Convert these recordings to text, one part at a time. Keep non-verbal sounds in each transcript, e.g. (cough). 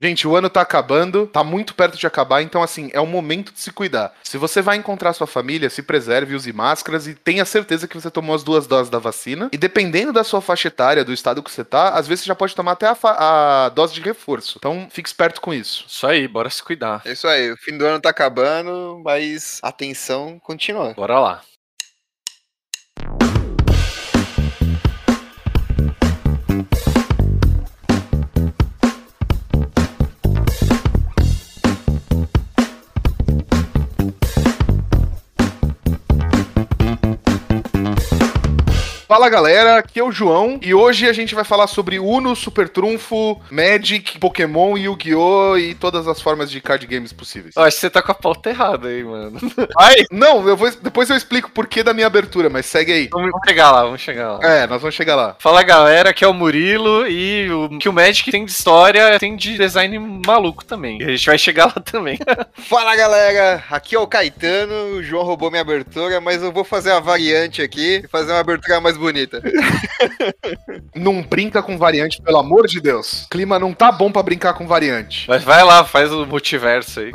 Gente, o ano tá acabando, tá muito perto de acabar, então assim, é o momento de se cuidar. Se você vai encontrar sua família, se preserve, use máscaras e tenha certeza que você tomou as duas doses da vacina. E dependendo da sua faixa etária, do estado que você tá, às vezes você já pode tomar até a, a dose de reforço. Então, fique esperto com isso. Isso aí, bora se cuidar. É isso aí, o fim do ano tá acabando, mas a tensão continua. Bora lá. Fala galera, aqui é o João e hoje a gente vai falar sobre Uno, Super Trunfo, Magic, Pokémon, Yu-Gi-Oh! e todas as formas de card games possíveis. Eu acho que você tá com a pauta errada aí, mano. (laughs) Ai, não, eu vou, depois eu explico o porquê da minha abertura, mas segue aí. Vamos chegar lá, vamos chegar lá. É, nós vamos chegar lá. Fala galera, aqui é o Murilo e o que o Magic tem de história tem de design maluco também. A gente vai chegar lá também. (laughs) Fala galera, aqui é o Caetano, o João roubou minha abertura, mas eu vou fazer a variante aqui e fazer uma abertura mais bonita. (laughs) não brinca com variante, pelo amor de Deus. O clima não tá bom para brincar com variante. Mas vai lá, faz o multiverso aí.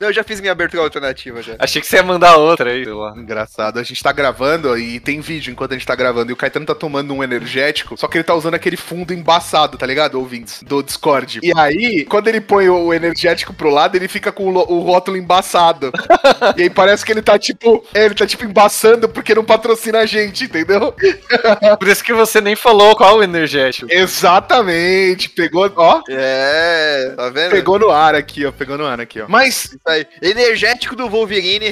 Eu já fiz minha abertura alternativa já. Achei que você ia mandar outra aí. Engraçado, a gente tá gravando e tem vídeo enquanto a gente tá gravando e o Caetano tá tomando um energético, só que ele tá usando aquele fundo embaçado, tá ligado, ouvintes? Do Discord. E aí, quando ele põe o energético pro lado, ele fica com o, rótulo embaçado. (laughs) e aí parece que ele tá tipo, é, ele tá tipo embaçando porque não patrocina a gente, entendeu? (laughs) Por isso que você nem falou qual o energético. Exatamente. Pegou, ó. É, tá vendo? Pegou no ar aqui, ó. Pegou no ar aqui, ó. Mas. Energético do Wolverine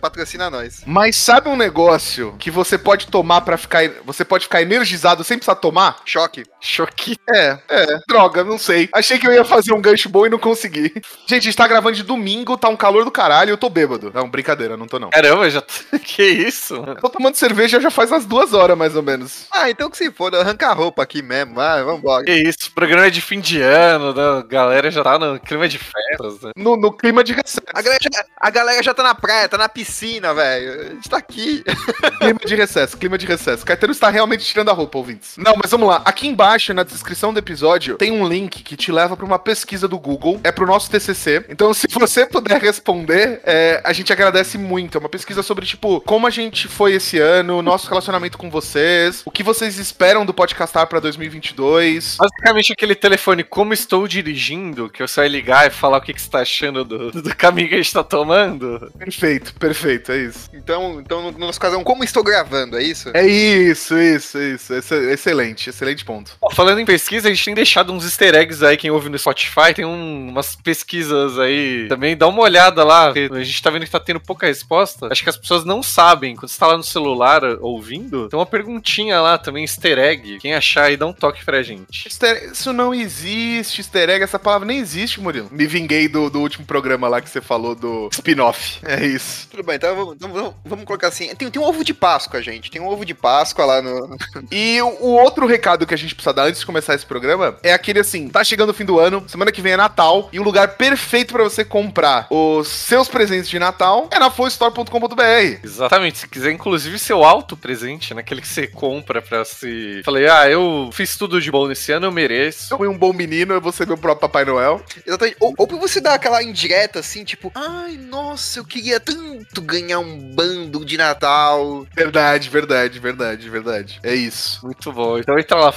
patrocina nós. Mas sabe um negócio que você pode tomar para ficar. Você pode ficar energizado sem precisar tomar? Choque. Choque. É, é. Droga, não sei. Achei que eu ia fazer um gancho bom e não consegui. Gente, a gente tá gravando de domingo, tá um calor do caralho e eu tô bêbado. Não, brincadeira, não tô não. Caramba, já. (laughs) Que isso? Tô tomando cerveja já faz umas duas horas, mais ou menos. Ah, então que se foda, arranca a roupa aqui mesmo. Vai, vambora. Que isso, o programa é de fim de ano, né? a galera já tá no clima de festas, né? No, no clima de recesso. A galera, já, a galera já tá na praia, tá na piscina, velho. A gente tá aqui. clima de recesso, clima de recesso. Caetano está realmente tirando a roupa, ouvintes. Não, mas vamos lá. Aqui embaixo, na descrição do episódio, tem um link que te leva pra uma pesquisa do Google. É pro nosso TCC. Então, se você puder responder, é, a gente agradece muito. É uma pesquisa sobre, tipo, como a gente foi esse ano, nosso relacionamento com vocês, o que vocês esperam do Podcastar pra 2022. Basicamente aquele telefone, como estou dirigindo, que você vai ligar e falar o que, que você tá achando do, do caminho que a gente tá tomando. Perfeito, perfeito, é isso. Então, então no nosso caso, é um como estou gravando, é isso? É isso, isso, isso. Excelente, excelente ponto. Falando em pesquisa, a gente tem deixado uns easter eggs aí, quem ouve no Spotify, tem um, umas pesquisas aí também. Dá uma olhada lá, a gente tá vendo que tá tendo pouca resposta. Acho que as pessoas não sabem. Quando você tá lá no celular ouvindo, tem uma perguntinha lá também, easter egg. Quem achar aí, dá um toque pra gente. Easter, isso não existe, easter egg, essa palavra nem existe, Murilo. Me vinguei do, do último programa lá que você falou do spin-off. É isso. Tudo bem, então vamos, vamos, vamos colocar assim. Tem, tem um ovo de Páscoa, gente. Tem um ovo de Páscoa lá no. e o, o outro recado que a gente precisa dar antes de começar esse programa é aquele assim: tá chegando o fim do ano, semana que vem é Natal, e o lugar perfeito para você comprar os seus presentes de Natal é na flowstore.com.br. Exatamente. Se quiser, inclusive, seu auto presente, naquele né? que você compra pra se. Falei, ah, eu fiz tudo de bom nesse ano, eu mereço. Eu fui um bom menino, eu vou ser meu próprio Papai Noel. Exatamente. Ou, ou pra você dar aquela indireta assim, tipo, ai, nossa, eu queria tanto ganhar um bando de Natal. Verdade, verdade, verdade, verdade. É isso. Muito bom. Então entra lá,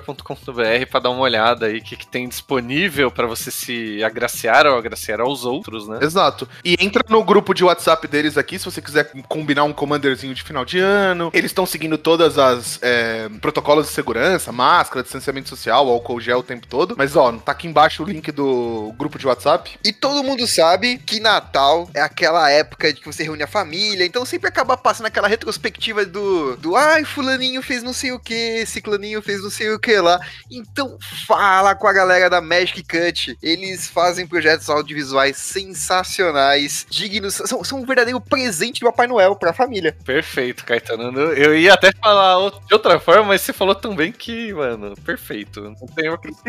followstore.com.br pra dar uma olhada aí o que, que tem disponível para você se agraciar ou agraciar aos outros, né? Exato. E entra no grupo de WhatsApp deles aqui, se você quiser combinar um commanderzinho de final de ano. Eles estão seguindo todas as é, protocolos de segurança, máscara, distanciamento social, álcool gel o tempo todo. Mas ó, tá aqui embaixo o link do grupo de WhatsApp. E todo mundo sabe que Natal é aquela época de que você reúne a família, então sempre acaba passando aquela retrospectiva do, do ai, fulaninho fez não sei o que, ciclaninho fez não sei o que lá. Então fala com a galera da Magic Cut. Eles fazem projetos audiovisuais sensacionais, dignos, são, são um verdadeiro presente do Papai Noel pra família. Perfeito, Caetano. Eu ia até falar de outra forma, mas você falou também que, mano, perfeito.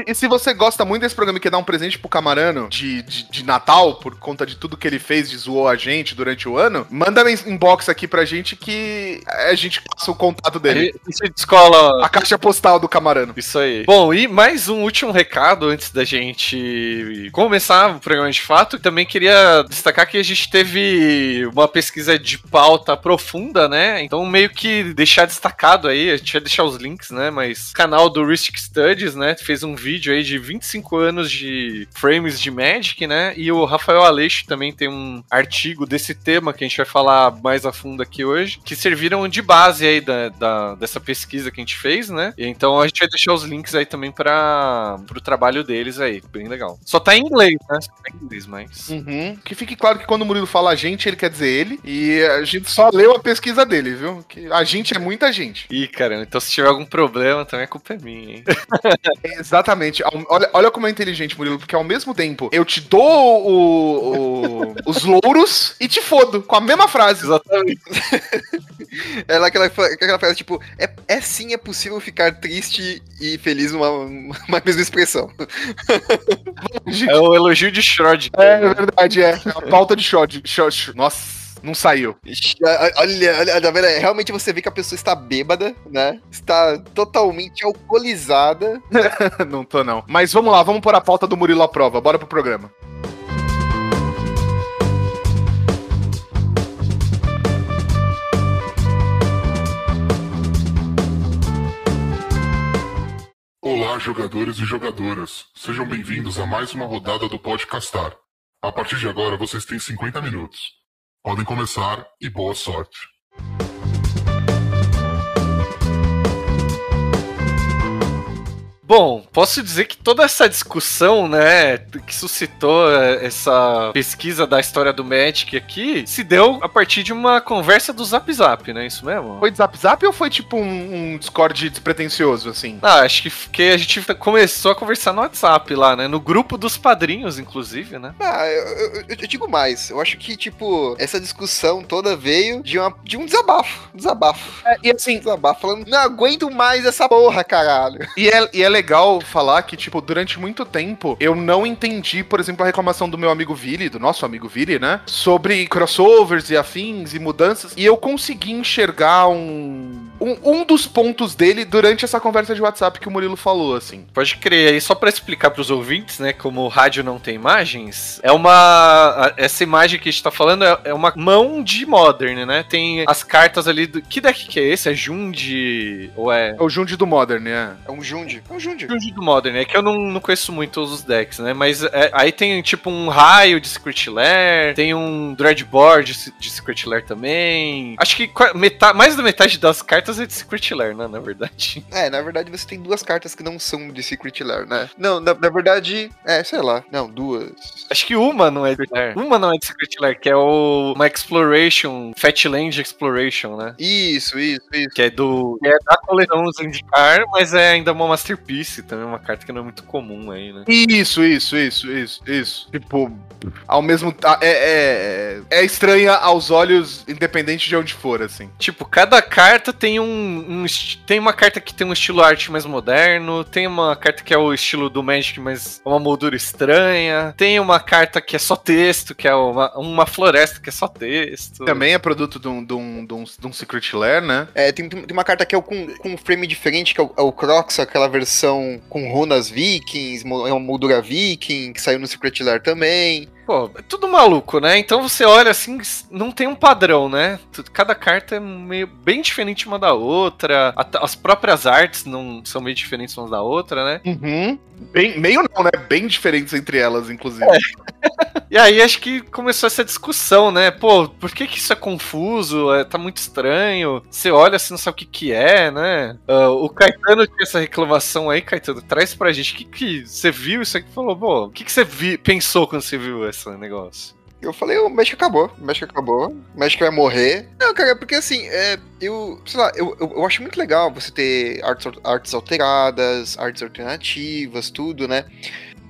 E se você gosta muito desse programa e quer dar um presente pro Camarano de, de, de, Natal, por conta de tudo que ele fez, de zoou a gente durante o ano, manda um inbox aqui pra gente que a gente passa o contato dele. A gente descola a caixa postal do Camarano. Ano. Isso aí. Bom, e mais um último recado antes da gente começar o programa de fato. Também queria destacar que a gente teve uma pesquisa de pauta profunda, né? Então, meio que deixar destacado aí, a gente vai deixar os links, né? Mas canal do Ristic Studies, né? Fez um vídeo aí de 25 anos de frames de Magic, né? E o Rafael Aleixo também tem um artigo desse tema que a gente vai falar mais a fundo aqui hoje, que serviram de base aí da, da dessa pesquisa que a gente fez, né? E então a gente vai deixar os links aí também para o trabalho deles aí, bem legal. Só tá em inglês, né? Só tá em inglês, mas. Uhum. Que fique claro que quando o Murilo fala a gente, ele quer dizer ele. E a gente só leu a pesquisa dele, viu? Que a gente é muita gente. Ih, caramba, então se tiver algum problema, também a culpa é minha, hein? (laughs) Exatamente. Olha, olha como é inteligente, Murilo, porque ao mesmo tempo eu te dou o, o, (laughs) os louros e te fodo com a mesma frase. Exatamente. (laughs) Ela aquela, aquela frase, tipo, é, é sim, é possível ficar triste e feliz numa, (laughs) uma mesma expressão. É o elogio de Schrod. É, é verdade, é. A pauta de Schrod. Nossa. Não saiu. Olha, olha, tá vendo? Realmente você vê que a pessoa está bêbada, né? Está totalmente alcoolizada. (laughs) não tô, não. Mas vamos lá, vamos pôr a pauta do Murilo à prova. Bora pro programa. Olá, jogadores e jogadoras. Sejam bem-vindos a mais uma rodada do Podcastar. A partir de agora, vocês têm 50 minutos. Podem começar e boa sorte. Bom, posso dizer que toda essa discussão, né, que suscitou é, essa pesquisa da história do Magic aqui, se deu a partir de uma conversa do Zap Zap, né? Isso mesmo? Foi do Zap Zap ou foi tipo um, um Discord despretensioso, assim? Ah, acho que, que a gente começou a conversar no WhatsApp lá, né? No grupo dos padrinhos, inclusive, né? Ah, eu, eu, eu digo mais. Eu acho que, tipo, essa discussão toda veio de, uma, de um desabafo. Desabafo. É, e assim. Desabafo falando, não aguento mais essa porra, caralho. E é, e é legal falar que, tipo, durante muito tempo eu não entendi, por exemplo, a reclamação do meu amigo Vili, do nosso amigo Vili, né? Sobre crossovers e afins e mudanças. E eu consegui enxergar um, um, um dos pontos dele durante essa conversa de WhatsApp que o Murilo falou, assim. Pode crer. E só para explicar para os ouvintes, né? Como o rádio não tem imagens, é uma. Essa imagem que a gente tá falando é, é uma mão de Modern, né? Tem as cartas ali do. Que deck que é esse? É Jund? Ou é. É o Jund do Modern, né? É um Jund. É um Jund Jund. Jund do Modern, é que eu não, não conheço muito os decks, né? Mas é, aí tem tipo um raio de Secret Lair, tem um Dreadboard de, de Secret Lair também. Acho que metade, mais da metade das cartas é de Secret Lair, né? Na verdade. (laughs) É, na verdade você tem duas cartas que não são de Secret Lair, né? Não, na, na verdade, é, sei lá. Não, duas. Acho que uma não é de Lair. Uma não é de Secret Lair, que é o uma Exploration, Fatland Exploration, né? Isso, isso, isso. Que é do. Que é da coleção Zendikar, mas é ainda uma Masterpiece Ulisse também é uma carta que não é muito comum aí, né? Isso, isso, isso, isso, isso. Tipo, ao mesmo é, é, é estranha aos olhos, independente de onde for, assim. Tipo, cada carta tem um, um, tem uma carta que tem um estilo arte mais moderno, tem uma carta que é o estilo do Magic, mas é uma moldura estranha, tem uma carta que é só texto, que é uma, uma floresta que é só texto. Também é produto de um, de um, de um, de um Secret Lair, né? É, tem, tem uma carta que é com, com um frame diferente, que é o, é o Crocs, aquela versão com runas vikings, é moldura viking, que saiu no Secret Lair também. Pô, é tudo maluco, né? Então você olha assim, não tem um padrão, né? Cada carta é meio bem diferente uma da outra. As próprias artes não são meio diferentes umas da outra, né? Uhum. Bem, meio não, né? Bem diferentes entre elas, inclusive. É. (laughs) e aí acho que começou essa discussão, né? Pô, por que que isso é confuso? É, tá muito estranho. Você olha assim, não sabe o que que é, né? Uh, o Caetano tinha essa reclamação aí, Caetano. Traz pra gente. O que que você viu isso aqui? Falou, pô, o que que você vi, pensou quando você viu essa? Esse negócio. Eu falei, o México acabou, o México acabou, o México vai morrer. Não, cara, porque assim, é, eu, sei lá, eu, eu, eu, acho muito legal você ter artes, artes alteradas, artes alternativas, tudo, né?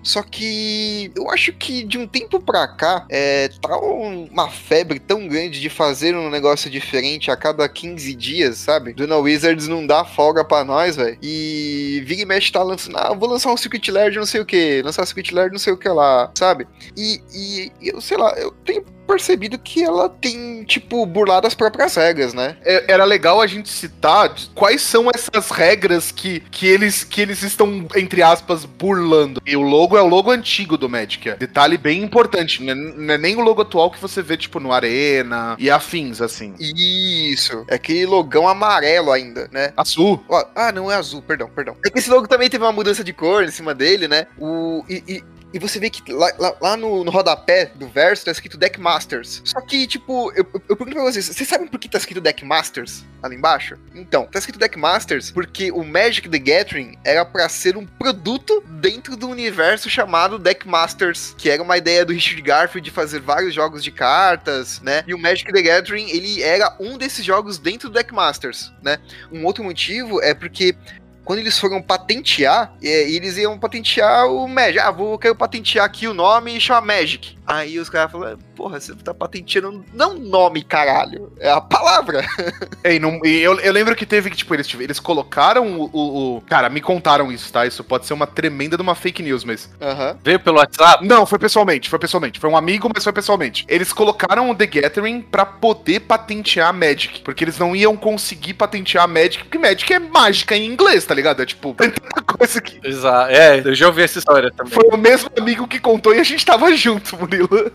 Só que eu acho que de um tempo pra cá, é, tá uma febre tão grande de fazer um negócio diferente a cada 15 dias, sabe? Duna Wizards não dá folga pra nós, velho. E Vig Mesh tá lançando, ah, vou lançar um Secret Lair de não sei o que, lançar um Secret Lair de não sei o que lá, sabe? E, e eu sei lá, eu tenho percebido que ela tem, tipo, burlado as próprias regras, né? É- Era legal a gente citar quais são essas regras que, que, eles, que eles estão, entre aspas, burlando. E o logo é o logo antigo do Magic. é. Detalhe bem importante. Não é, não é nem o logo atual que você vê, tipo, no Arena e afins, assim. Isso. É aquele logão amarelo ainda, né? Azul. Ah, não é azul, perdão, perdão. É que esse logo também teve uma mudança de cor em cima dele, né? O, e, e, e você vê que lá, lá- lá no, no rodapé do verso tá escrito Deck Masters. Só que, tipo, eu, eu, eu pergunto pra vocês, vocês sabem por que tá escrito Deck Masters ali embaixo? Então, tá escrito Deck Masters porque o Magic the Gathering era pra ser um produto dentro do universo chamado Deck Masters, que era uma ideia do Richard Garfield de fazer vários jogos de cartas, né? E o Magic the Gathering, ele era um desses jogos dentro do Deck Masters, né? Um outro motivo é porque quando eles foram patentear, é, eles iam patentear o Magic. Ah, vou, quero patentear aqui o nome e chamar Magic. Aí os caras falaram, porra, você tá patenteando não nome, caralho. É a palavra. (laughs) É, e não- e eu, eu lembro que teve que, tipo, eles, tive- eles colocaram o, o- o- Cara, me contaram isso, tá? Isso pode ser uma tremenda de uma fake news, mas. Aham. Veio pelo WhatsApp? Não, foi pessoalmente, foi pessoalmente. Foi um amigo, mas foi pessoalmente. Eles colocaram o The Gathering pra poder patentear a Magic. Porque eles não iam conseguir patentear a Magic, porque Magic é mágica em inglês, tá ligado? É tipo, tem tanta coisa que. Exato. É, eu já ouvi essa história também. Foi o mesmo amigo que contou e a gente tava junto, Murilo. (laughs)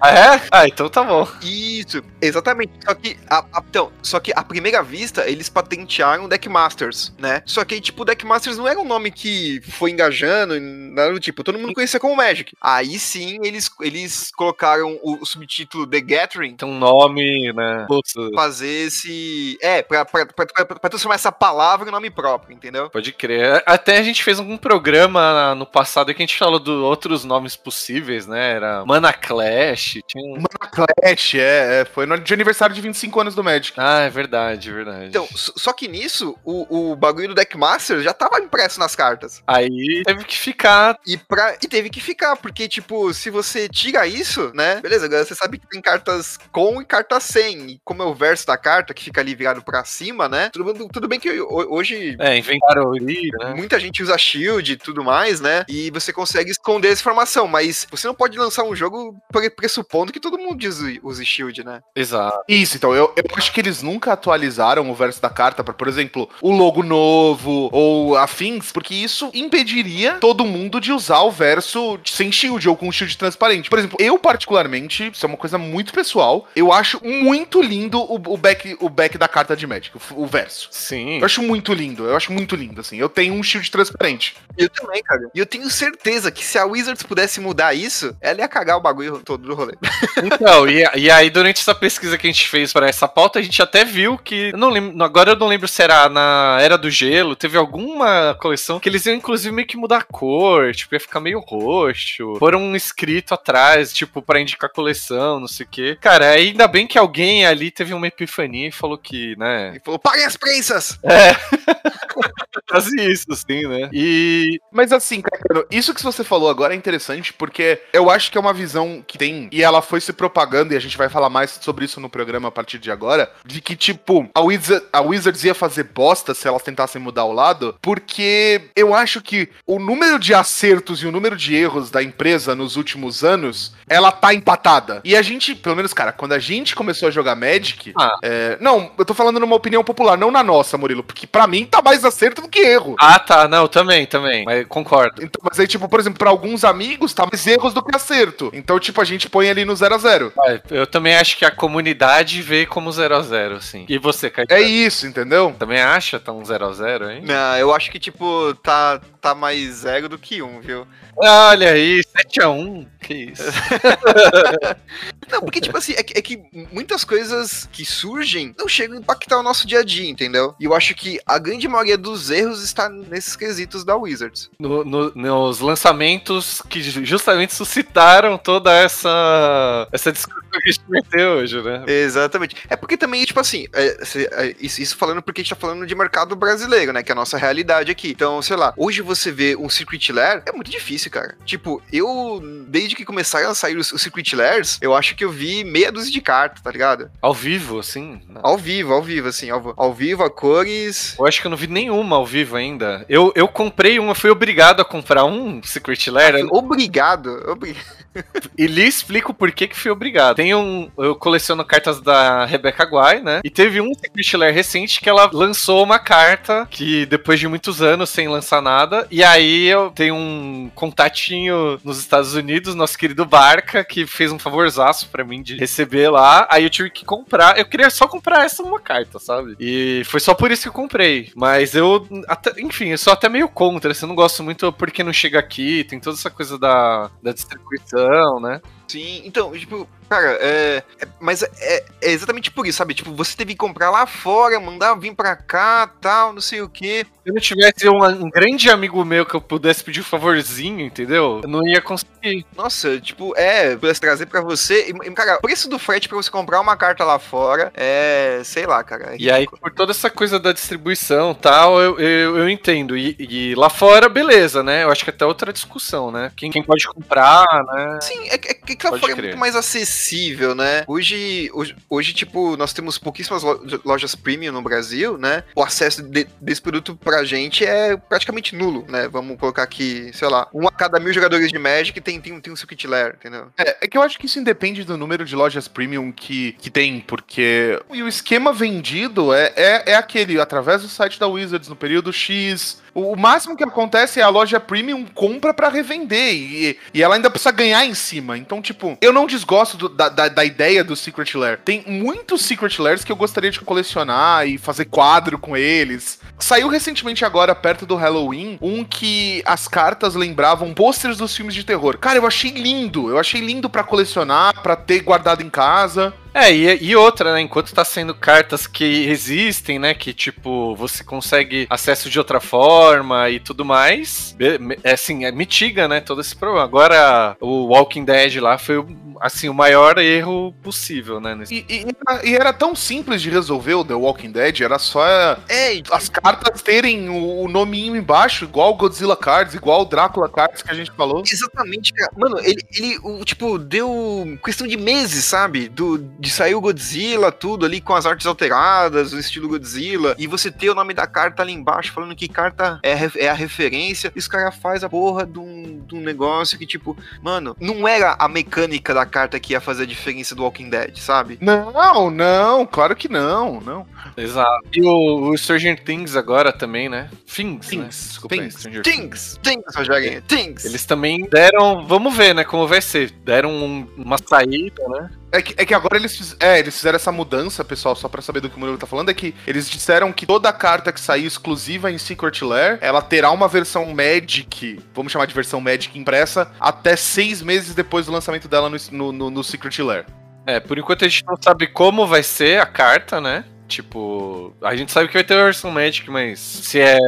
Ah, é? Ah, então tá bom. Isso, exatamente. Só que, a, a- então, só que à primeira vista, eles patentearam o Deck Masters, né? Só que, tipo, o Deck Masters não era um nome que foi engajando, nada do tipo, todo mundo conhecia como Magic. Aí sim, eles, eles colocaram o, o subtítulo The Gathering Tem um nome, né? Fazer esse. É, pra, pra, pra, pra- pra transformar essa palavra em nome próprio, entendeu? Pode crer. Até a gente fez algum programa no passado que a gente falou de outros nomes possíveis, né? Era Mana Clash, tinha um... Mana Clash, é, é, foi no de aniversário de 25 anos do Magic. Ah, é verdade, é verdade. Então, só que nisso, o, o bagulho do Deck Master já tava impresso nas cartas. Aí teve que ficar. E, pra, e teve que ficar, porque, tipo, se você tira isso, né? Beleza, agora você sabe que tem cartas com e cartas sem. E como é o verso da carta, que fica ali virado pra cima, né? Tudo, bem- tudo bem que ho- hoje É, inventaram o Iri, né? Muita gente usa shield e tudo mais, né? E você consegue esconder essa informação, mas você não pode lançar um jogo pre- pressupondo que todo mundo use, use shield, né? Exato. Isso, então, eu, eu acho que eles nunca atualizaram o verso da carta pra, por exemplo, o logo novo ou afins, porque isso impediria todo mundo de usar o verso sem shield ou com shield transparente. Por exemplo, eu particularmente, isso é uma coisa muito pessoal, eu acho muito lindo o, o back, o back da carta de Magic, o, o verso. Sim. Eu acho muito lindo, eu acho muito lindo, assim. Eu tenho um shield transparente. Eu também, cara. E eu tenho certeza que se a Wizards pudesse mudar isso, ela ia cagar o bagulho todo do rolê. (laughs) Então, e, e aí durante essa pesquisa que a gente fez para essa pauta, a gente até viu que. Eu não lembro, agora eu não lembro se era na Era do Gelo, teve alguma coleção que eles iam inclusive meio que mudar a cor, tipo, ia ficar meio roxo. Foram um escrito atrás, tipo, para indicar coleção, não sei o quê. Cara, ainda bem que alguém ali teve uma epifania e falou que, né? E falou: paguem as prensas! (laughs) Quase isso, assim, né? E. Mas assim, Caetano, isso que você falou agora é interessante porque eu acho que é uma visão que tem, e ela foi se propagando, e a gente vai falar mais sobre isso no programa a partir de agora, de que, tipo, a, Wizard, a Wizards ia fazer bosta se elas tentassem mudar o lado, porque eu acho que o número de acertos e o número de erros da empresa nos últimos anos, ela tá empatada. E a gente, pelo menos, cara, quando a gente começou a jogar Magic, Ah. é, não, eu tô falando numa opinião popular, não na nossa, Murilo, porque pra mim tá mais acerto do que erro. Ah, tá, não, também, também. Mas concordo. Então, mas aí, tipo, por exemplo, pra alguns amigos, tá mais erros do que acerto. Então, tipo, a gente põe ali no 0 a 0 Ah, Eu também acho que a comunidade vê como 0x0, assim. E você, Caetano? É isso, entendeu? Também acha? Tá um 0x0, hein? Não, eu acho que, tipo, tá, tá mais zero do que um, viu? Olha aí, 7x1. Que isso. (laughs) Não, porque, tipo assim, é que, é que muitas coisas que surgem não chegam a impactar o nosso dia a dia, entendeu? E eu acho que a grande maioria dos erros está nesses quesitos da Wizards. No- no- nos lançamentos que ju- justamente suscitaram toda essa essa discussão que a gente meteu hoje, né? Exatamente. É porque também, tipo assim, é, é, isso, isso falando porque a gente tá falando de mercado brasileiro, né? Que é a nossa realidade aqui. Então, sei lá, hoje você vê um Secret Lair é muito difícil, cara. Tipo, eu, desde que começaram a sair os, os Secret Lairs, eu acho porque eu vi meia dúzia de cartas, tá ligado? Ao vivo, assim? Não. Ao vivo, ao vivo, assim, ao, ao vivo, a cores. Eu acho que eu não vi nenhuma ao vivo ainda. Eu, eu comprei uma, fui obrigado a comprar um Secret Lair. Obrigado, obrigado. (laughs) E lhe explico por que que fui obrigado. Tem um. Eu coleciono cartas da Rebecca Guay, né? E teve um Lair recente que ela lançou uma carta que depois de muitos anos sem lançar nada. E aí eu tenho um contatinho nos Estados Unidos, nosso querido Barca, que fez um favorzaço pra mim de receber lá. Aí eu tive que comprar. Eu queria só comprar essa uma carta, sabe? E foi só por isso que eu comprei. Mas eu. Até, enfim, eu sou até meio contra. Assim, eu não gosto muito porque não chega aqui. Tem toda essa coisa da, da distribuição, né? Sim, então, tipo, cara, é, é- mas é, é exatamente por isso, sabe? Tipo, você teve que comprar lá fora, mandar vir pra cá, tal, não sei o quê. Se eu não tivesse um, um grande amigo meu que eu pudesse pedir um favorzinho, entendeu? Eu não ia conseguir. Nossa, tipo, é, pudesse trazer pra você. E, cara, o preço do frete pra você comprar uma carta lá fora é, sei lá, cara. é E aí, por toda essa coisa da distribuição e tal, eu, eu, eu entendo. E, e lá fora, beleza, né? Eu acho que até outra discussão, né? Quem, quem pode comprar, né? Sim, é, que- lá Pode é crer. muito mais acessível, né? Hoje, hoje, hoje, tipo, nós temos pouquíssimas lo- lojas premium no Brasil, né? O acesso de- desse produto pra gente é praticamente nulo, né? Vamos colocar aqui, sei lá, um a cada mil jogadores de Magic tem, tem, tem um Secret Lair, entendeu? É, é que eu acho que isso independe do número de lojas premium que, que tem, porque e o esquema vendido é, é, é aquele, através do site da Wizards no período X. O, máximo que acontece é a loja premium compra pra revender e, e ela ainda precisa ganhar em cima. Então, tipo, eu não desgosto do- da, da, da ideia do Secret Lair. Tem muitos Secret Lairs que eu gostaria de colecionar e fazer quadro com eles. Saiu recentemente agora, perto do Halloween, um que as cartas lembravam pôsteres dos filmes de terror. Cara, eu achei lindo. Eu achei lindo pra colecionar, pra ter guardado em casa. É, e, e outra, né? Enquanto tá sendo cartas que existem, né? Que, tipo, você consegue acesso de outra forma e tudo mais. É assim, é, mitiga, né? Todo esse problema. Agora, o Walking Dead lá foi, o- assim, o maior erro possível, né? nesse- E, e- e era tão simples de resolver o The Walking Dead, era só É, as cartas terem o, o nominho embaixo, igual o Godzilla Cards, igual o Drácula Cards que a gente falou. Exatamente, cara. Mano, ele, ele o, tipo, deu questão de meses, sabe? Do, de sair o Godzilla, tudo ali com as artes alteradas, o estilo Godzilla, e você ter o nome da carta ali embaixo, falando que carta é, é a referência, e os caras faz a porra de um, de um negócio que, tipo, mano, não era a mecânica da carta que ia fazer a diferença do Walking Dead, sabe? Não, não, claro que não, não. Exato. E o, o Stranger Things agora também, né? Things, né? Things, Desculpa aí, Things. Stranger Things. Things, Things, Rogerinho, Things. Eles também deram. Vamos ver, né? Como vai ser. Deram um- uma saída, né? É que, é que agora eles, fiz- é, eles fizeram essa mudança, pessoal, só pra saber do que o Murilo tá falando, é que eles disseram que toda carta que sair exclusiva em Secret Lair, ela terá uma versão Magic, vamos chamar de versão Magic impressa, até seis meses depois do lançamento dela no, no- no Secret Lair. É, por enquanto a gente não sabe como vai ser a carta, né? Tipo, a gente sabe que vai ter a versão Magic, mas se é.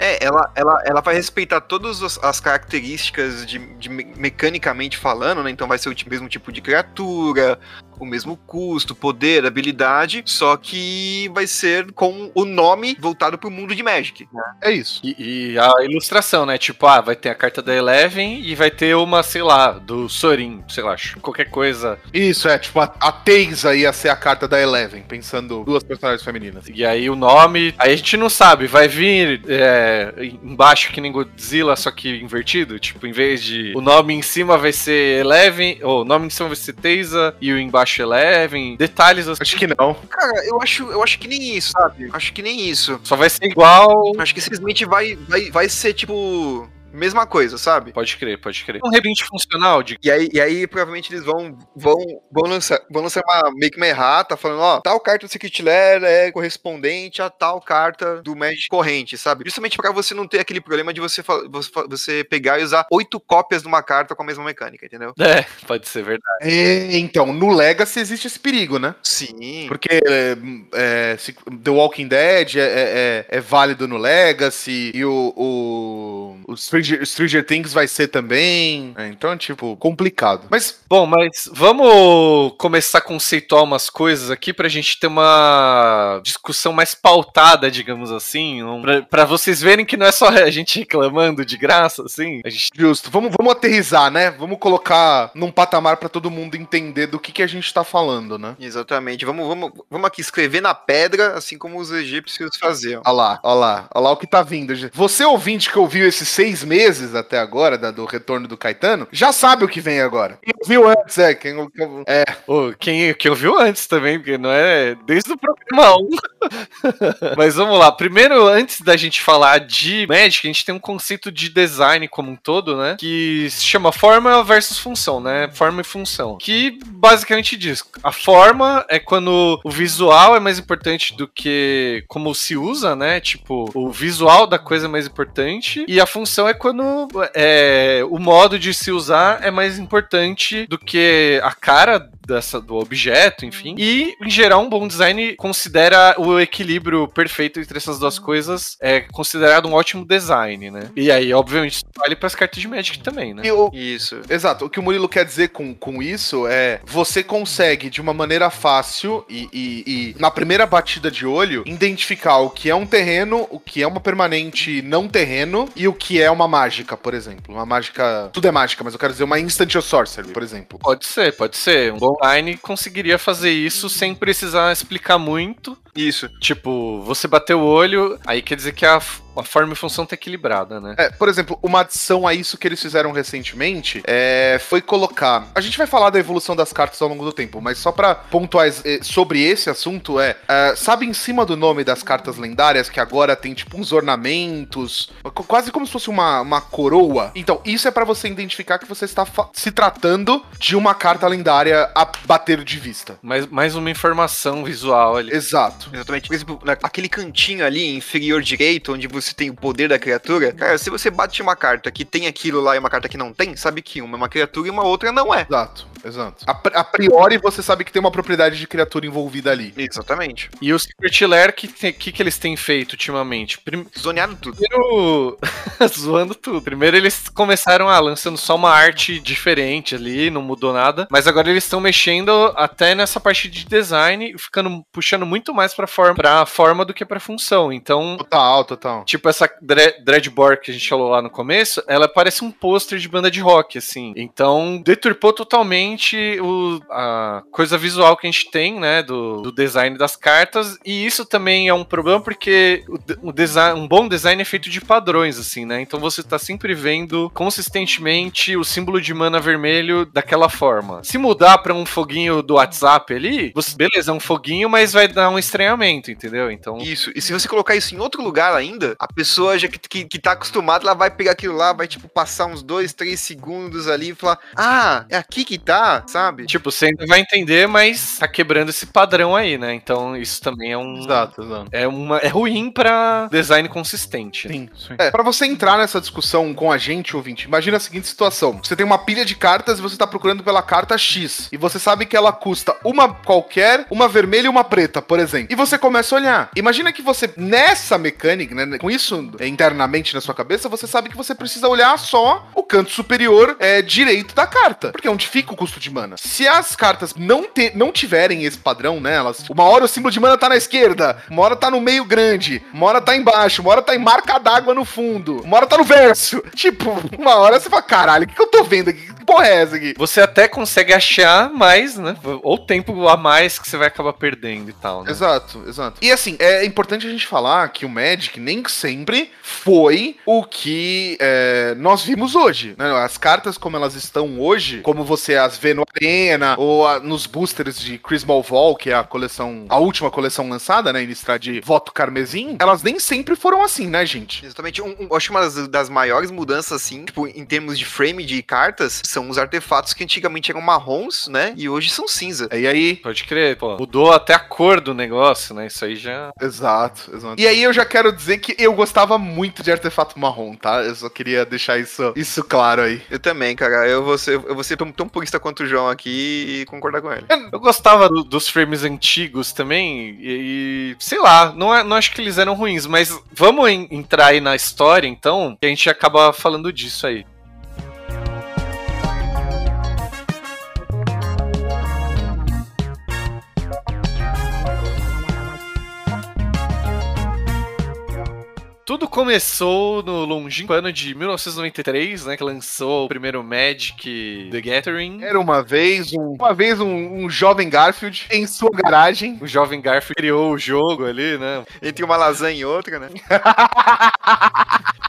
É, ela, ela, ela vai respeitar todas as, as características de, de me- mecanicamente falando, né? Então vai ser o mesmo tipo de criatura, o mesmo custo, poder, habilidade, só que vai ser com o nome voltado pro mundo de Magic. É isso. E, e a ilustração, né? Tipo, ah, vai ter a carta da Eleven e vai ter uma, sei lá, do Sorin, sei lá, qualquer coisa. Isso, é, tipo, a, a Teisa ia ser a carta da Eleven, pensando duas personagens femininas. E aí o nome. Aí a gente não sabe, vai vir é, embaixo que nem Godzilla, só que invertido? Tipo, em vez de. O nome em cima vai ser Eleven, ou o nome em cima vai ser Teisa e o embaixo Eleven. Detalhes assim. Acho que não. Cara, eu acho, eu acho que nem isso, sabe? Acho que nem isso. Só vai ser igual. Acho que simplesmente vai, vai, vai ser tipo. Mesma coisa, sabe? Pode crer, pode crer. Um reprint funcional de. E aí, e aí provavelmente eles vão, vão, vão, lançar, vão lançar uma, meio que uma errata, falando, ó, tal carta do Secret Lair é correspondente a tal carta do Magic corrente, sabe? Justamente pra você não ter aquele problema de você, você, pegar e usar oito cópias de uma carta com a mesma mecânica, entendeu? É, pode ser verdade. É, então, no Legacy existe esse perigo, né? Sim. Porque é, é, se- The Walking Dead é, é- é- é válido no Legacy e o, o, o, o Stranger, Stranger Things vai ser também. É, então, tipo, complicado. Mas. Bom, mas vamos começar a conceituar umas coisas aqui pra gente ter uma discussão mais pautada, digamos assim. Um, pra, pra vocês verem que não é só a gente reclamando de graça, assim. A gente... Justo. Vamos, vamos aterrizar, né? Vamos colocar num patamar pra todo mundo entender do que, que a gente tá falando, né? Exatamente. Vamos, vamos, vamos aqui escrever na pedra, assim como os egípcios faziam. Olha lá, olha lá, olha lá o que tá vindo. Você ouvinte que ouviu esses seis meses até agora, da- do retorno do Caetano, já sabe o que vem agora. Quem ouviu antes, é. Quem, é, Ô, quem, quem ouviu antes também, porque não é desde o programa 1. (laughs) Mas vamos lá. Primeiro, antes da gente falar de Magic, a gente tem um conceito de design como um todo, né? Que se chama forma versus função, né? Forma e função. Que basicamente diz: a forma é quando o visual é mais importante do que como se usa, né? Tipo, o visual da coisa é mais importante. E a função é quando é, o modo de se usar é mais importante do que a cara dessa, do objeto, enfim. E, em geral, um bom design considera o equilíbrio perfeito entre essas duas coisas é considerado um ótimo design, né? E aí, obviamente, isso vale para as cartas de Magic também, né? o- Isso. Exato. O que o Murilo quer dizer com, com isso é você consegue, de uma maneira fácil e, e- e na primeira batida de olho, identificar o que é um terreno, o que é uma permanente não terreno e o que é uma mágica, por exemplo. Uma mágica. Tudo é mágica, mas eu quero dizer uma instant or sorcery, por exemplo. Pode ser, pode ser. Um bom design conseguiria fazer isso sem precisar explicar muito. Isso. Tipo, você bateu o olho, aí quer dizer que a, a forma e função tá equilibrada, né? É, por exemplo, uma adição a isso que eles fizeram recentemente é, foi colocar. A gente vai falar da evolução das cartas ao longo do tempo, mas só pra pontuar eh, sobre esse assunto é, é, sabe em cima do nome das cartas lendárias que agora tem tipo uns ornamentos, qu- quase como se fosse uma, uma coroa. Então isso é pra você identificar que você está se tratando de uma carta lendária a bater de vista. Mais, mais uma informação visual ali. Exato. Exatamente. Por exemplo, na- aquele cantinho ali, inferior direito, onde você tem o poder da criatura, cara, se você bate uma carta que tem aquilo lá e uma carta que não tem, sabe que uma é uma criatura e uma outra não é. Exato, exato. A, a priori você sabe que tem uma propriedade de criatura envolvida ali. Exatamente. E o Secret Lair, que, que, que eles têm feito ultimamente? Prim- Zoneado tudo. Primeiro, (laughs) zoando tudo. Primeiro eles começaram a lançando só uma arte diferente ali, não mudou nada. Mas agora eles estão mexendo até nessa parte de design, ficando puxando muito mais pra forma, pra forma do que pra função. Então, Total, total. Tipo, essa dre- Dreadbore que a gente falou lá no começo, ela parece um pôster de banda de rock, assim. Então, deturpou totalmente o- a coisa visual que a gente tem, né, do, do design das cartas. E isso também é um problema porque o, o design, um bom design é feito de padrões, assim, né? Então você tá sempre vendo consistentemente o símbolo de mana vermelho daquela forma. Se mudar pra um foguinho do WhatsApp ali, você, beleza, é um foguinho, mas vai dar um estranhamento, entendeu? Então, Isso. E se você colocar isso em outro lugar ainda, a pessoa já que, que, que tá acostumada, ela vai pegar aquilo lá, vai, tipo, passar uns dois, três segundos ali e falar: Ah, é aqui que tá, sabe? Tipo, você ainda vai entender, mas tá quebrando esse padrão aí, né? Então isso também é um. Exato, exato. É, uma, é ruim pra design consistente. Sim, sim. É, pra você entrar nessa discussão com a gente, ouvinte, imagina a seguinte situação. Você tem uma pilha de cartas e você tá procurando pela carta X. E você sabe que ela custa uma qualquer, uma vermelha e uma preta, por exemplo. E você começa a olhar. Imagina que você, nessa mecânica, né, com isso internamente na sua cabeça, você sabe que você precisa olhar só o canto superior é, direito da carta. Porque é onde fica o custo de mana. Se as cartas não, te, não tiverem esse padrão, né, elas, uma hora o símbolo de mana tá na esquerda, uma hora tá no meio grande, uma hora tá embaixo, uma hora tá em marca d'água no fundo, uma hora tá no verso. (laughs) Tipo, uma hora você fala, caralho, o que, que eu tô vendo aqui? Porra é essa aqui? Você até consegue achar mais, né? Ou tempo a mais que você vai acabar perdendo e tal, né? Exato, exato. E assim, é importante a gente falar que o Magic nem sempre foi o que é, nós vimos hoje. né? As cartas como elas estão hoje, como você as vê no Arena ou a- nos boosters de Chris Malval, que é a coleção, a última coleção lançada, né, Innistrad de Voto Carmesim, elas nem sempre foram assim, né, gente? Exatamente. Um, um- eu acho que uma das, das maiores mudanças, assim, tipo, em termos de frame de cartas, são os artefatos que antigamente eram marrons, né? E hoje são cinza. E aí, Pode crer, pô. Mudou até a cor do negócio, né? Isso aí já. Exato, exato. E aí eu já quero dizer que eu gostava muito de artefato marrom, tá? Eu só queria deixar isso, isso claro aí. Eu também, cara. Eu vou ser, eu vou ser tão, purista quanto o João aqui e concordar com ele. Eu gostava do- dos frames antigos também, e, e, sei lá, não, é- não acho que eles eram ruins, mas vamos en- entrar aí na história então, que a gente acaba falando disso aí. Tudo começou no longínquo ano de 1993, né, que lançou o primeiro Magic The Gathering. Era uma vez um, uma vez um, um jovem Garfield em sua garagem. O jovem Garfield criou o jogo ali, né? Entre uma lasanha e outra, né? (laughs)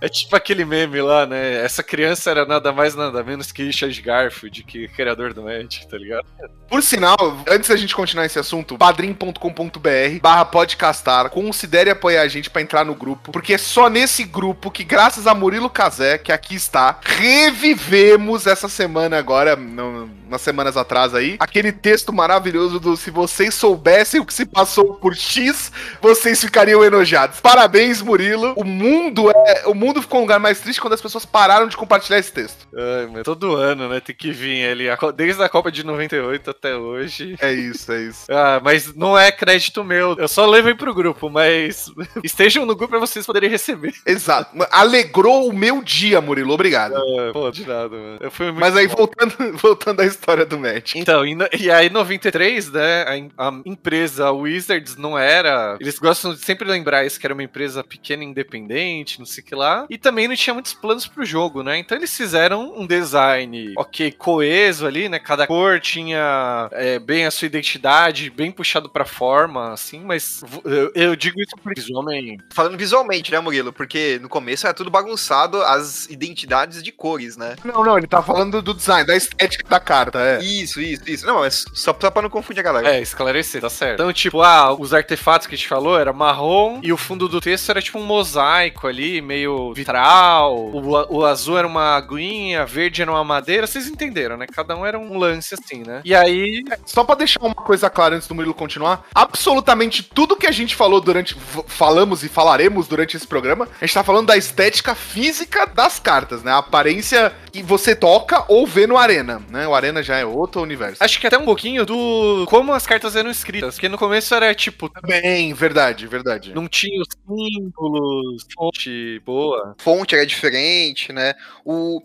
É tipo aquele meme lá, né? Essa criança era nada mais nada menos que Richard Garfield, que criador do Magic, tá ligado? Por sinal, antes da gente continuar esse assunto, padrim.com.br barra podcastar, considere apoiar a gente pra entrar no grupo, porque é só nesse grupo que, graças a Murilo Cazé, que aqui está, revivemos essa semana agora, não, umas semanas atrás aí, aquele texto maravilhoso do se vocês soubessem o que se passou por X, vocês ficariam enojados. Parabéns, Murilo. O mundo é, o mundo ficou um lugar mais triste quando as pessoas pararam de compartilhar esse texto. Ai, todo ano, né? Tem que vir ele, a co- desde a Copa de 98 até hoje. É isso, é isso. Ah, mas não é crédito meu. Eu só levei pro grupo, mas (laughs) estejam no grupo pra vocês poderem receber. Exato. Alegrou o meu dia, Murilo. Obrigado. Ah, pô, de nada, mano. Eu fui muito Mas aí, voltando, (laughs) voltando à história do Magic. Então, e, no- e aí, em 93, né, a, a empresa Wizards não era. Eles gostam de sempre lembrar isso, que era uma empresa pequena independente, não sei o que lá. E também não tinha muitos planos pro jogo, né? Então eles fizeram um design, ok, coeso ali, né? Cada cor tinha é, bem a sua identidade, bem puxado pra forma, assim, mas eu, eu digo isso por visualmente. Falando visualmente, né, Murilo? Porque no começo era tudo bagunçado, as identidades de cores, né? Não, não, ele tá falando do design, da estética da carta, é. Isso, isso, isso. Não, mas só, só pra não confundir a galera. É, esclarecer, tá certo. Então, tipo, ah, os artefatos que a gente falou era marrom e o fundo do texto era tipo um mosaico ali, meio vitral. O, o azul era uma aguinha, verde era uma madeira. Vocês entenderam, né? Cada um era um lance assim, né? E aí. Só pra deixar uma coisa clara antes do Murilo continuar, absolutamente tudo que a gente falou durante. falamos e falaremos durante esse programa, a gente tá falando da estética física das cartas, né? A aparência que você toca ou vê no Arena, né? O Arena já é outro universo. Acho que até um pouquinho do como as cartas eram escritas. Porque no começo era tipo. Bem, verdade, verdade. Não tinha os símbolos, fonte boa. fonte era diferente, né? O,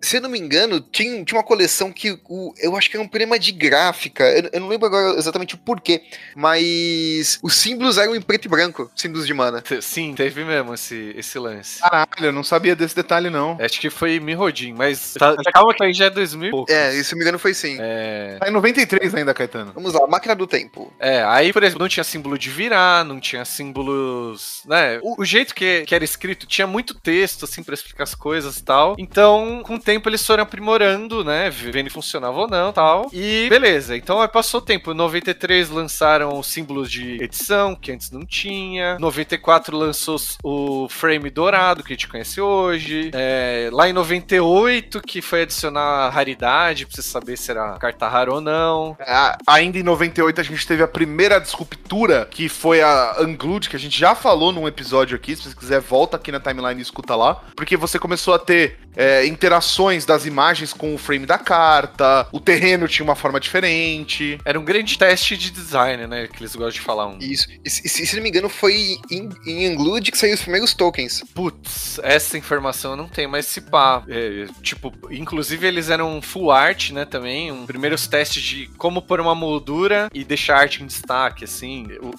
se eu não me engano, tinha, tinha uma coleção que o, eu acho que era um problema de gráfica. Eu, eu não lembro agora exatamente o porquê, mas os símbolos eram em preto e branco, símbolos de mana. Sim, teve mesmo esse, esse lance. Caralho, eu não sabia desse detalhe, não. Acho que foi Mirodin, mas tá- calma que aí já é 2000 e poucos. É, não me engano foi sim. É, Tá em 93 ainda, Caetano. Vamos lá, máquina do tempo. é, aí, por exemplo, não tinha símbolo de virar, não tinha símbolos, né? O, o jeito que, que era escrito tinha muito texto, assim, pra explicar as coisas e tal. Então, com o tempo, eles foram aprimorando, né? Vendo se funcionava ou não tal. E beleza, então aí passou o tempo. Em 93 lançaram os símbolos de edição, que antes não tinha. 94 lançou o frame dourado, que a gente conhece hoje. É, lá em 98, que foi adicionar raridade, pra você saber se era carta rara ou não. A- ainda em 98 a gente teve a primeira disruptura, que foi a Unglued, que a gente já falou num episódio aqui. Se você quiser, volta aqui na timeline e escuta lá. Porque você começou a ter é, interações das imagens com o frame da carta, o terreno tinha uma forma diferente. Era um grande teste de design, né? Que eles gostam de falar um. Isso. E, se, se não me engano, foi em, em Unglued que saíram os primeiros tokens. Putz, essa informação eu não tenho, mas se pá. é, tipo, inclusive eles eram full art, né? Também. Um, primeiros testes de como pôr uma moldura e deixar a arte em destaque, assim. O,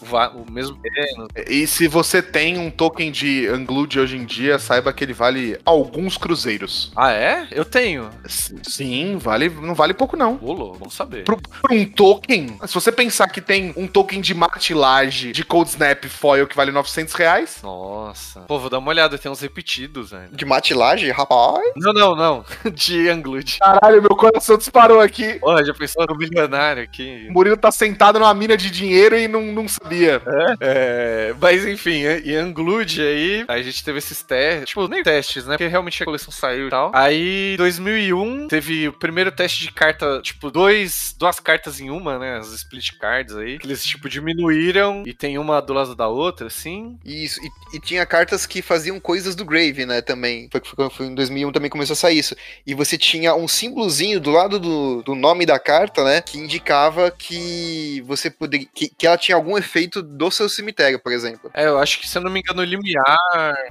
o mesmo terreno. E se você tem um token de Unglued hoje em dia, saiba que ele vale alguns cruzeiros. Ah, é? Eu tenho. S- Sim, vale, não vale pouco não. Bolo, vamos saber. Por, por um token, se você pensar que tem um token de martilagem de Cold Snap Foil que vale 900 reais, Nossa. Pô, vou dar uma olhada, tem uns repetidos, velho. De matilagem, rapaz. Não, não, não. Não, (laughs) de Unglued. Caralho, meu coração disparou aqui. Porra, já pensou no milionário aqui? O Murilo tá sentado numa mina de dinheiro e não, não sabia. É, mas enfim, e Unglued aí, a gente teve esses testes, tipo, nem testes, né? Porque realmente a coleção saiu e tal. Aí, 2001, teve o primeiro teste de carta, tipo, dois, duas cartas em uma, né? As split cards aí, que eles, tipo, diminuíram e tem uma do lado da outra, assim. Isso, e, e tinha cartas que faziam coisas do Grave, né, também. Foi, foi, foi em 2001 também começou a sair isso. E você tinha um símbolozinho do lado do, do nome da carta, né, que indicava que você poderia, que, que ela tinha algum efeito do seu cemitério, por exemplo. É, eu acho que, se eu não me engano, o limiar.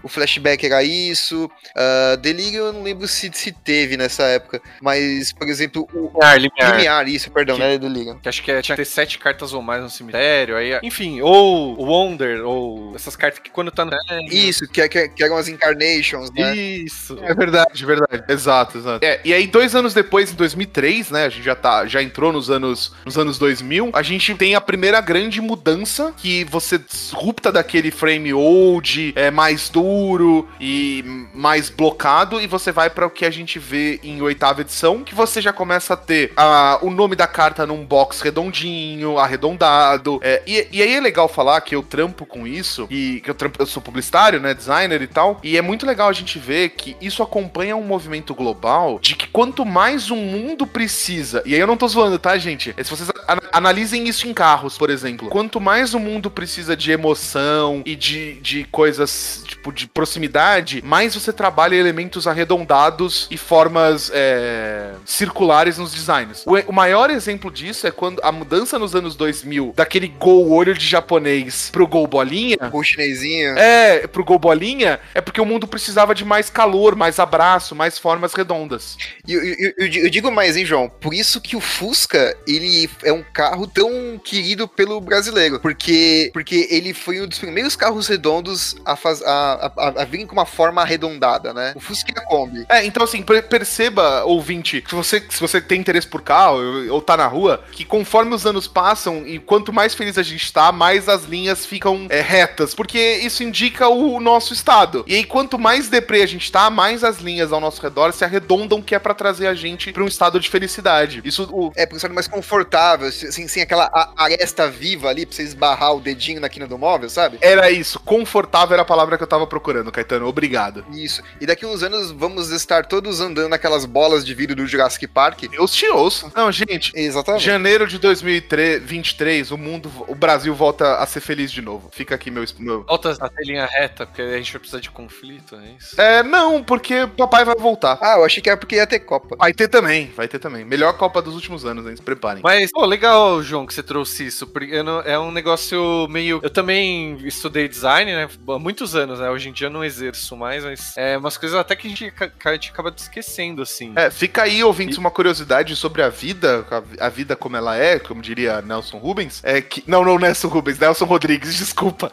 O flashback era isso. Uh, Delírio eu não lembro se, se teve nessa época. Mas, por exemplo, o Limiar, limiar. limiar, isso, perdão, Que- né, Delírio. Que acho que é, tinha que ter sete cartas ou mais no cemitério. Aí, enfim, ou o Wonder, ou essas cartas que quando tá no. Isso, que, que, que eram as Incarnations, né? Isso. É verdade, verdade. Exato, exato. É, e aí, dois anos depois, em 2003, né? A gente já, tá, já entrou nos anos, nos anos 2000. A gente tem a primeira grande mudança que você disrupta daquele frame old, é mais duro e mais blocado, e você vai para o que a gente vê em oitava edição, que você já começa a ter a, o nome da carta num box redondinho, arredondado. É, e, e aí é legal falar que eu trampo com isso, e que eu, trampo, eu sou publicitário, né? Designer e tal. E é muito legal a gente ver que isso acompanha um movimento global de que quanto mais um mundo precisa, e aí eu não tô zoando, tá, gente? É, Se vocês an- analisem isso em carros, por exemplo, quanto mais o mundo precisa de emoção e de, de coisas, tipo, de proximidade, mais você trabalha elementos arredondados e formas é, circulares nos designs. O, o maior exemplo disso é quando a mudança nos anos 2000 daquele gol olho de japonês pro gol bolinha, O chinesinho. é, pro gol bolinha, é porque o mundo precisava de mais calor, mais abraço, mais formas redondas. E eu, eu- eu eu digo mais, hein, João? Por isso que o Fusca, ele é um carro tão querido pelo brasileiro. Porque, porque ele foi um dos primeiros carros redondos a, faz, a, a, a virem com uma forma arredondada, né? O Fusca e a Kombi. É, então assim, per- perceba, ouvinte, se você, se você tem interesse por carro ou, tá na rua, que conforme os anos passam e quanto mais feliz a gente tá, mais as linhas ficam é, retas, porque isso indica o nosso estado. E aí, quanto mais deprê a gente tá, mais as linhas ao nosso redor se arredondam, que é pra trazer a gente pra um estado de felicidade. Isso, o, É, porque é mais confortável, assim, sem aquela aresta viva ali pra você esbarrar o dedinho na quina do móvel, sabe? era isso, confortável era a palavra que eu tava procurando, Caetano, obrigado. Isso. E daqui uns anos vamos estar todos andando naquelas bolas de vidro do Jurassic Park. Eu te ouço. Não, gente, Exatamente. Janeiro de 2023, o mundo, o Brasil volta a ser feliz de novo. Fica aqui meu. meu... Volta a ter linha reta, porque a gente vai precisar de conflito, é isso? É, não, porque papai vai voltar. Ah, eu achei que era porque ia ter Copa. Vai ter também, vai ter também. Melhor Copa dos últimos anos, hein? Se preparem. Mas, pô, legal, João, que você trouxe isso. Porque não- é um negócio meio. Eu também estudei design, né? Há muitos anos, né? Hoje em dia eu não exerço mais, mas é umas coisas até que a gente, a gente acaba esquecendo, assim. É, fica aí, ouvintes, uma curiosidade sobre a vida, a, a vida como ela é, como diria Nelson Rubens. É que. Não, não, Nelson Rubens, Nelson Rodrigues, (laughs) desculpa.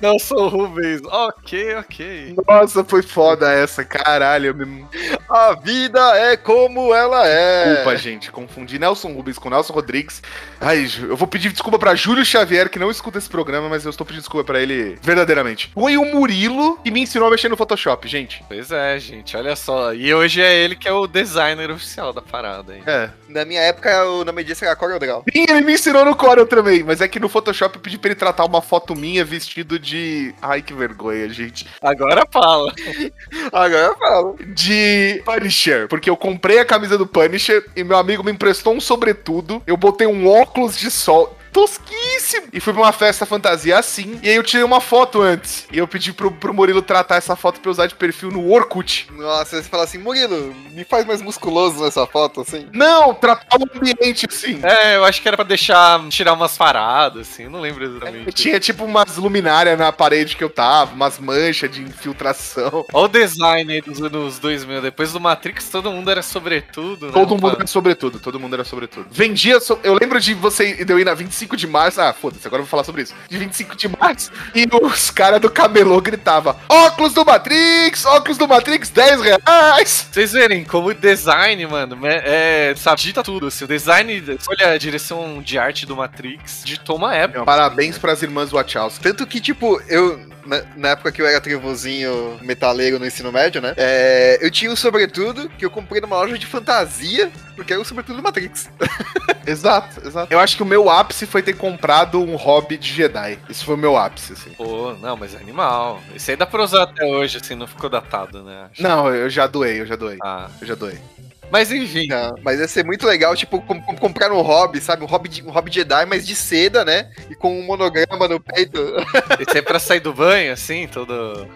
Nelson Rubens, ok, ok. Nossa, foi foda essa, caralho. Me... A vida é como ela é. Desculpa, gente, confundi Nelson Rubens com Nelson Rodrigues. Ai, eu vou pedir desculpa pra Júlio Xavier, que não escuta esse programa, mas eu estou pedindo desculpa pra ele verdadeiramente. Foi o Murilo que me ensinou a mexer no Photoshop, gente. Pois é, gente, olha só. E hoje é ele que é o designer oficial da parada, hein? É. Na minha época, o nome disso era CorelDRAW. Sim, ele me ensinou no Corel também, mas é que no Photoshop eu pedi pra ele tratar uma foto minha vestido de. Ai, que vergonha, gente. Agora fala. Agora eu falo. De Punisher. Porque eu comprei a camisa do Punisher e meu amigo me emprestou um sobretudo. Eu botei um óculos de sol. Tosquíssimo! E fui pra uma festa fantasia assim. E aí eu tirei uma foto antes. E eu pedi pro, pro Murilo tratar essa foto pra eu usar de perfil no Orkut. Nossa, você fala assim, Murilo, me faz mais musculoso nessa foto, assim. Não, tratar o ambiente assim. É, eu acho que era pra deixar, tirar umas paradas, assim, eu não lembro exatamente. Tinha tipo umas luminárias na parede que eu tava, umas manchas de infiltração. Olha o design aí dos anos 2000. Depois do Matrix, todo mundo era sobretudo, né? Todo mundo era sobretudo, todo mundo era sobretudo. Vendia, so- eu lembro de você de eu ir na 25 de março, ah, foda-se, agora eu vou falar sobre isso. De 25 de março, e os caras do camelô gritavam: óculos do Matrix, óculos do Matrix, 10 reais. Vocês verem como o design, mano, é, é, sabe, dita tudo, assim, o design, olha a direção de arte do Matrix, ditou uma época. Parabéns pras irmãs Wachowski. Tanto que, tipo, eu. Na, na época que eu era trevozinho metaleiro no ensino médio, né? É, eu tinha um sobretudo que eu comprei numa loja de fantasia, porque era o sobretudo do Matrix. (laughs) Exato, exato. Eu acho que o meu ápice foi ter comprado um hobby de Jedi. Isso foi o meu ápice, assim. Pô, não, mas é animal. Esse aí dá pra usar até hoje, assim, não ficou datado, né? Acho. Não, eu já doei, eu já doei. Ah, Eu já doei. Mas enfim. Não, mas ia ser muito legal, tipo, com- com- comprar um hobby, sabe? Um hobby, de, um hobby Jedi, mas de seda, né? E com um monograma no peito. (laughs) Aí é pra sair do banho, assim, todo.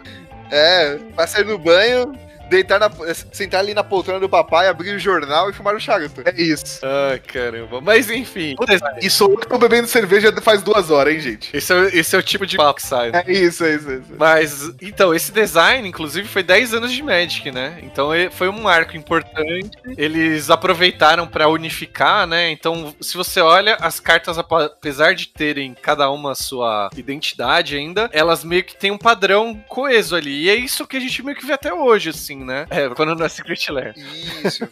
É, pra sair no banho, deitar na, sentar ali na poltrona do papai, abrir o jornal e fumar o charuto. É isso. Ai, caramba. Mas enfim. E sou eu que tô bebendo cerveja faz duas horas, hein, gente? Esse é, o- esse é o tipo de papo que sai. né? É isso, é isso, é isso. Mas, então, esse design, inclusive, foi 10 anos de Magic, né? Então foi um marco importante. Eles aproveitaram pra unificar, né? Então, se você olha, as cartas, apesar de terem cada uma a sua identidade ainda, elas meio que têm um padrão coeso ali. E é isso que a gente meio que vê até hoje, assim, né? É, quando não é Secret Lair. Isso.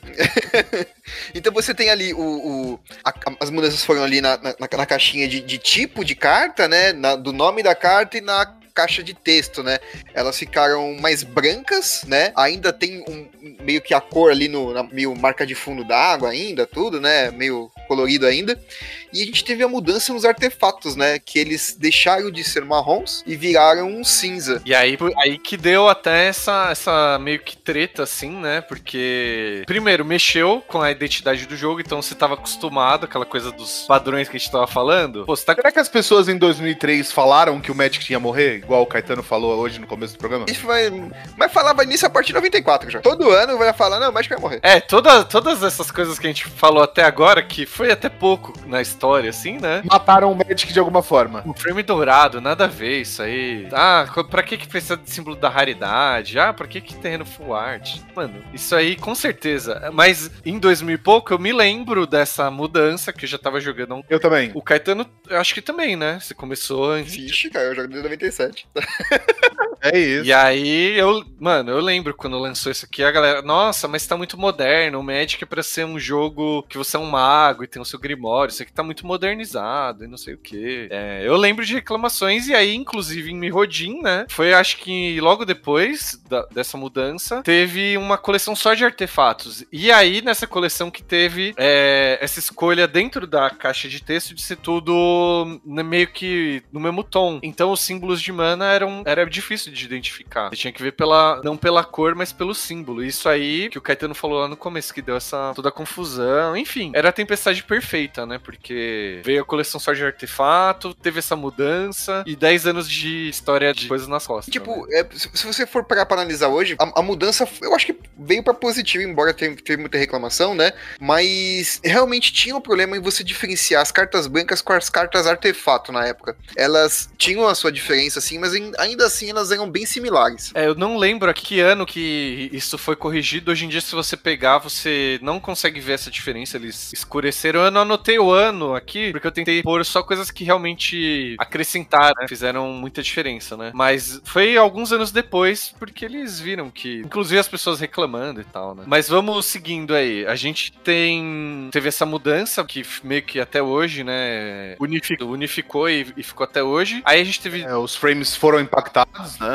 (laughs) então você tem ali o. o- a- as mudanças foram ali na, na, na caixinha de, de tipo de carta, né? na- do nome da carta e na caixa de texto, né? Elas ficaram mais brancas, né? Ainda tem um meio que a cor ali no na, meio marca de fundo d'água ainda, tudo, né? Meio colorido ainda. E a gente teve a mudança nos artefatos, né? Que eles deixaram de ser marrons e viraram um cinza. E aí, aí que deu até essa, essa meio que treta, assim, né? Porque, primeiro, mexeu com a identidade do jogo, então você tava acostumado, aquela coisa dos padrões que a gente tava falando. Pô, você tá. Será que as pessoas em 2003 falaram que o Magic tinha morrer, igual o Caetano falou hoje no começo do programa? Isso vai. Mas falava nisso a partir de 94 já. Todo ano vai falar, não, o Magic vai morrer. É, toda, todas essas coisas que a gente falou até agora, que foi até pouco na história, assim, né? Mataram o Magic de alguma forma. O frame dourado, nada a ver isso aí. Ah, pra que que precisa de símbolo da raridade? Ah, pra que que terreno full art? Mano, isso aí com certeza. Mas em 2000 e pouco eu me lembro dessa mudança que eu já tava jogando um Eu também. O Caetano, eu acho que também, né? Você começou antes. Vixe, cara, eu jogo desde 97. (laughs) É isso. E aí, eu, mano, eu lembro quando lançou isso aqui, a galera, nossa, mas tá muito moderno. O Magic é pra ser um jogo que você é um mago e tem o seu grimório. Isso aqui tá muito modernizado e não sei o quê. É, eu lembro de reclamações, e aí, inclusive, em Mirodin, né? Foi, acho que logo depois da- dessa mudança, teve uma coleção só de artefatos. E aí, nessa coleção que teve é, essa escolha dentro da caixa de texto de ser tudo né, meio que no mesmo tom. Então, os símbolos de mana eram era difícil de identificar. Você tinha que ver pela não pela cor, mas pelo símbolo. Isso aí que o Caetano falou lá no começo que deu essa toda a confusão. Enfim, era a tempestade perfeita, né? Porque veio a coleção só de artefato, teve essa mudança e 10 anos de história de coisas nas costas. Tipo, né? é, se você for parar pra analisar hoje, a, a mudança, eu acho que veio pra positivo, embora tenha, teve muita reclamação, né? Mas realmente tinha um problema em você diferenciar as cartas brancas com as cartas artefato na época. Elas tinham a sua diferença, assim, mas ainda assim elas eram bem similares. É, eu não lembro a que ano que isso foi corrigido. Hoje em dia, se você pegar, você não consegue ver essa diferença. Eles escureceram. Eu não anotei o ano aqui, porque eu tentei pôr só coisas que realmente acrescentaram, né? fizeram muita diferença, né? Mas foi alguns anos depois, porque eles viram que. Inclusive as pessoas reclamando e tal, né? Mas vamos seguindo aí. A gente tem. Teve essa mudança que meio que até hoje, né? Unificou, unificou e, e ficou até hoje. Aí a gente teve. É, os frames foram impactados, né?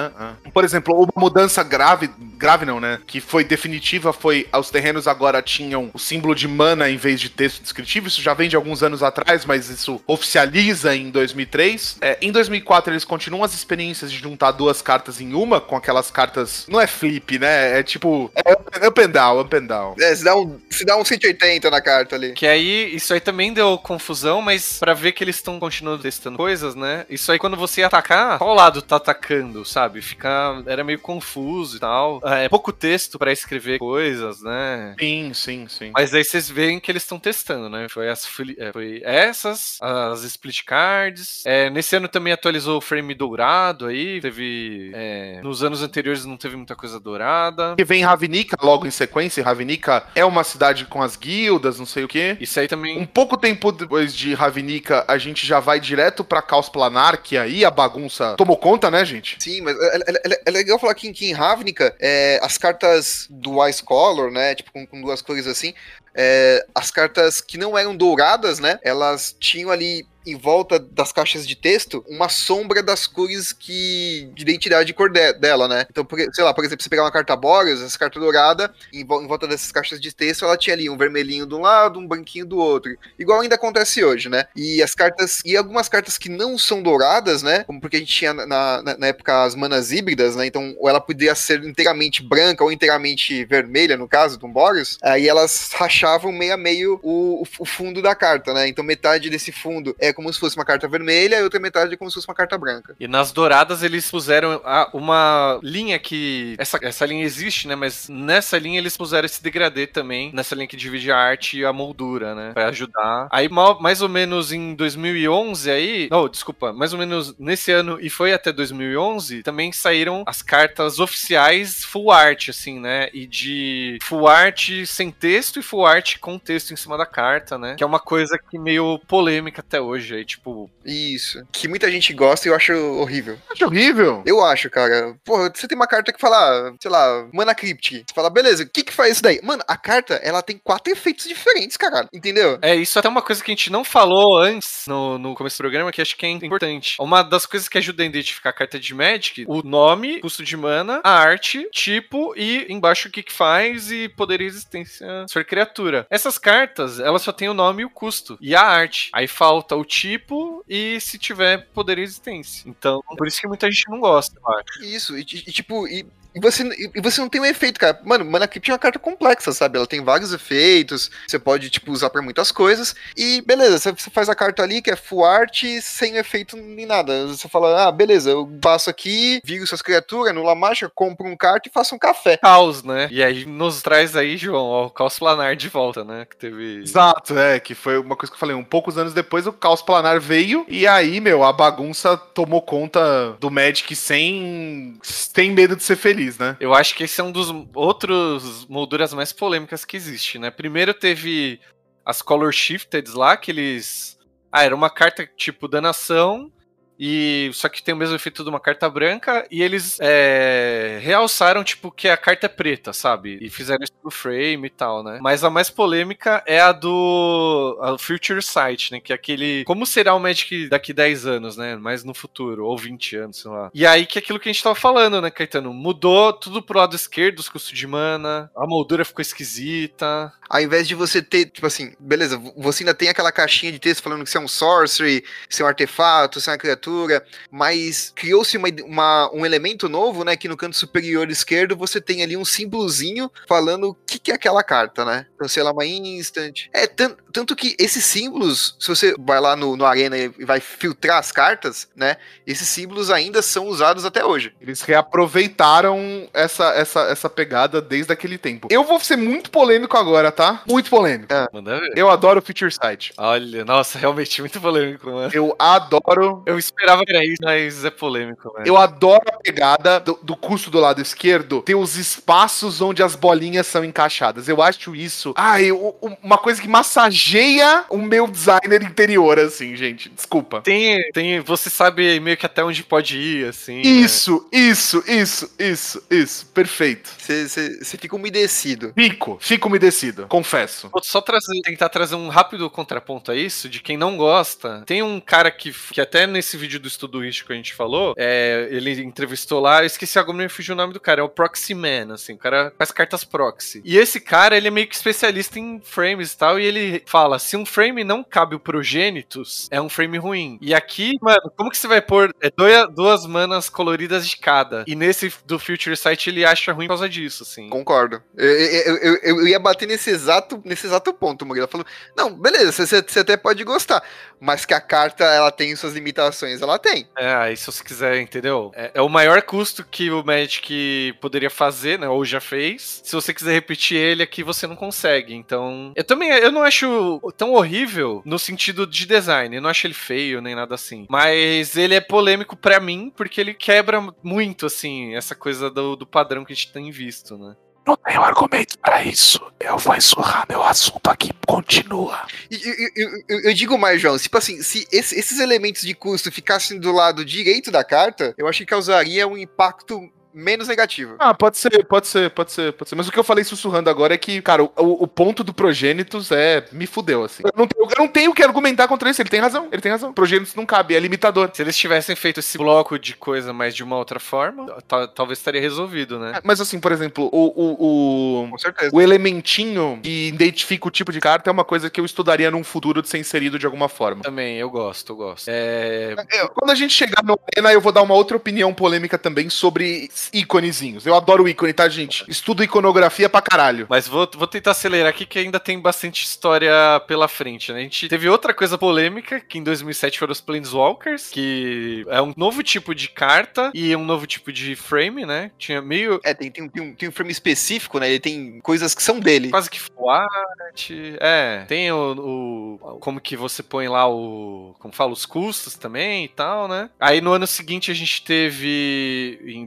Por exemplo, uma mudança grave, grave não, né? Que foi definitiva foi os terrenos agora tinham o símbolo de mana em vez de texto descritivo. Isso já vem de alguns anos atrás, mas isso oficializa em 2003. É, em 2004 eles continuam as experiências de juntar duas cartas em uma com aquelas cartas, não é flip, né? É tipo é up- up and down, up and down. É, se dá um, se dá um 180 na carta ali. Que aí, isso aí também deu confusão, mas pra ver que eles estão continuando testando coisas, né? Isso aí, quando você atacar, qual lado tá atacando, sabe? Fica, era meio confuso e tal. É pouco texto pra escrever coisas, né? Sim, sim, sim. Mas aí vocês veem que eles estão testando, né? Foi, as, fli- é, foi essas, as split cards. É, nesse ano também atualizou o frame dourado aí. Teve. é, nos anos anteriores não teve muita coisa dourada. Que vem Ravnica logo em sequência. Ravnica é uma cidade com as guildas, não sei o quê. Isso aí também. Um pouco tempo depois de Ravnica, a gente já vai direto pra Caos Planar, que aí a bagunça tomou conta, né, gente? Sim, mas é, é- é- é legal falar que, que em Ravnica, é, as cartas do Ice Color, né? Tipo, com, com duas cores assim, é, as cartas que não eram douradas, né? Elas tinham ali em volta das caixas de texto uma sombra das cores que de identidade de cor de, dela, né? Então, por, sei lá, por exemplo, você pegar uma carta Boreas, essa carta dourada, em, em, volta dessas caixas de texto, ela tinha ali um vermelhinho de um lado, um branquinho do outro. Igual ainda acontece hoje, né? E as cartas, e algumas cartas que não são douradas, né? Como porque a gente tinha na, na, na época as manas híbridas, né? Então, ou ela podia ser inteiramente branca ou inteiramente vermelha, no caso, do Boreas, aí elas rachavam meio a meio o, o fundo da carta, né? Então, metade desse fundo é como se fosse uma carta vermelha e outra metade é como se fosse uma carta branca. E nas douradas eles puseram uma linha que. Essa, essa linha existe, né? Mas nessa linha eles puseram esse degradê também, nessa linha que divide a arte e a moldura, né? Pra ajudar. Aí, mais ou menos em 2011, aí. Não, desculpa, mais ou menos nesse ano e foi até 2011, também saíram as cartas oficiais full art, assim, né? E de full art sem texto e full art com texto em cima da carta, né? Que é uma coisa que meio polêmica até hoje, aí, tipo. Isso. Que muita gente gosta e eu acho horrível. Acho horrível? Eu acho, cara. Pô, você tem uma carta que fala, sei lá, Mana Crypt. Você fala, beleza, o que que faz isso daí? Mano, a carta, ela tem quatro efeitos diferentes, caralho. Entendeu? É, isso é até uma coisa que a gente não falou antes no, no começo do programa, que acho que é importante. Uma das coisas que ajuda a identificar a carta de Magic, o nome, custo de mana, a arte, tipo e embaixo o que que faz e poder e resistência se criatura. Essas cartas, elas só tem o nome e o custo. E a arte. Aí falta o tipo e se tiver poder e resistência. Então, por isso que muita gente não gosta, eu acho. Isso, e, e tipo, e e você, e você não tem um efeito, cara. Mano, Mana Crypt é uma carta complexa, sabe? Ela tem vários efeitos, você pode, tipo, usar pra muitas coisas. E beleza, você faz a carta ali que é full art sem efeito nem nada. Você fala, ah, beleza, eu passo aqui, viro suas criaturas, no Lamacha, compro um carta e faço um café. Caos, né? E aí nos traz aí, João, ó, o caos planar de volta, né? Que teve. Exato, é, que foi uma coisa que eu falei. Um poucos anos depois o caos planar veio e aí, meu, a bagunça tomou conta do Magic sem, sem medo de ser feliz né? Eu acho que esse é um dos outros molduras mais polêmicas que existe, né? Primeiro teve as Color Shifted lá, que eles. Ah, era uma carta tipo danação e só que tem o mesmo efeito de uma carta branca e eles é, realçaram tipo que a carta é preta, sabe? E fizeram isso no frame e tal, né? Mas a mais polêmica é a do a Future Sight, né? Que é aquele como será o Magic daqui 10 anos, né? Mais no futuro ou 20 anos, sei lá. E aí que é aquilo que a gente tava falando, né, Caetano? Mudou tudo pro lado esquerdo os custos de mana, a moldura ficou esquisita. Ao invés de você ter, tipo assim, beleza, você ainda tem aquela caixinha de texto falando que você é um sorcery, você é um artefato, você é uma criatura mas criou-se uma, uma, um elemento novo, né? Que no canto superior esquerdo você tem ali um símbolozinho falando o que, que é aquela carta, né? Então, sei lá, uma instant. É, tanto que esses símbolos, se você vai lá no, no Arena e vai filtrar as cartas, né? Esses símbolos ainda são usados até hoje. Eles reaproveitaram essa, essa, essa pegada desde aquele tempo. Eu vou ser muito polêmico agora, tá? Muito polêmico. É. Eu adoro o Feature Site. Olha, nossa, (laughs) realmente muito polêmico, mano. Eu adoro. Eu esperava que era isso, mas é polêmico, velho. Eu adoro a pegada do, do custo do lado esquerdo ter os espaços onde as bolinhas são encaixadas. Eu acho isso. Ai, uma coisa que massageia o meu designer interior, assim, gente. Desculpa. Tem, tem. Você sabe meio que até onde pode ir, assim. Isso, né? isso, isso, isso, isso. Perfeito. Você fica umedecido. Fico, fico umedecido, confesso. Vou só trazer, tentar trazer um rápido contraponto a isso, de quem não gosta. Tem um cara que, que até nesse vídeo vídeo do estudo que a gente falou, é, ele entrevistou lá, eu esqueci agora, me fugiu o nome do cara, é o Proxy Man, assim, o cara faz cartas proxy. E esse cara, ele é meio que especialista em frames e tal, e ele fala, se um frame não cabe o progênitos, é um frame ruim. E aqui, mano, como que você vai pôr é, dois, duas manas coloridas de cada? E nesse do Future Sight ele acha ruim por causa disso, assim. Concordo. Eu, eu, eu, eu ia bater nesse exato, nesse exato ponto, Murilo. Falou, não, beleza, você, você até pode gostar, mas que a carta, ela tem suas limitações ela tem. É, aí se você quiser, entendeu? É, é, o maior custo que o Magic poderia fazer, né? Ou já fez. Se você quiser repetir ele aqui, você não consegue. Então, eu também eu não acho tão horrível no sentido de design. Eu não acho ele feio nem nada assim. Mas ele é polêmico para mim porque ele quebra muito, assim, essa coisa do, do padrão que a gente tem visto, né? Não tenho argumento para isso. Eu vou encerrar meu assunto aqui. Continua. Eu, eu, eu, eu, digo mais, João. Tipo assim, se esses elementos de custo ficassem do lado direito da carta, eu acho que causaria um impacto menos negativo. Ah, pode ser, pode ser, pode ser, pode ser. Mas o que eu falei sussurrando agora é que, cara, o, o ponto do Progênitos é. Me fudeu, assim. Eu não, tenho, eu não tenho que argumentar contra isso. Ele tem razão, ele tem razão. Progênitos não cabe, é limitador. Se eles tivessem feito esse bloco de coisa, mas de uma outra forma, ta- talvez estaria resolvido, né? Mas assim, por exemplo, o, o, o, Com certeza. o elementinho que identifica o tipo de carta é uma coisa que eu estudaria num futuro de ser inserido de alguma forma. Também, eu gosto, eu gosto. É. Eu- quando a gente chegar no Arena, eu vou dar uma outra opinião polêmica também sobre íconezinhos. Eu adoro ícone, tá, gente? Estudo iconografia pra caralho. Mas vou, vou tentar acelerar aqui que ainda tem bastante história pela frente, né? A gente teve outra coisa polêmica, que em 2007 foram os Planeswalkers, que é um novo tipo de carta e um novo tipo de frame, né? Tinha meio É, tem, tem, um- tem, um, tem um frame específico, né? Ele tem coisas que são dele. quase que full art. É, tem o, o- Como que você põe lá o. Como fala, os custos também e tal, né? Aí no ano seguinte a gente teve. Em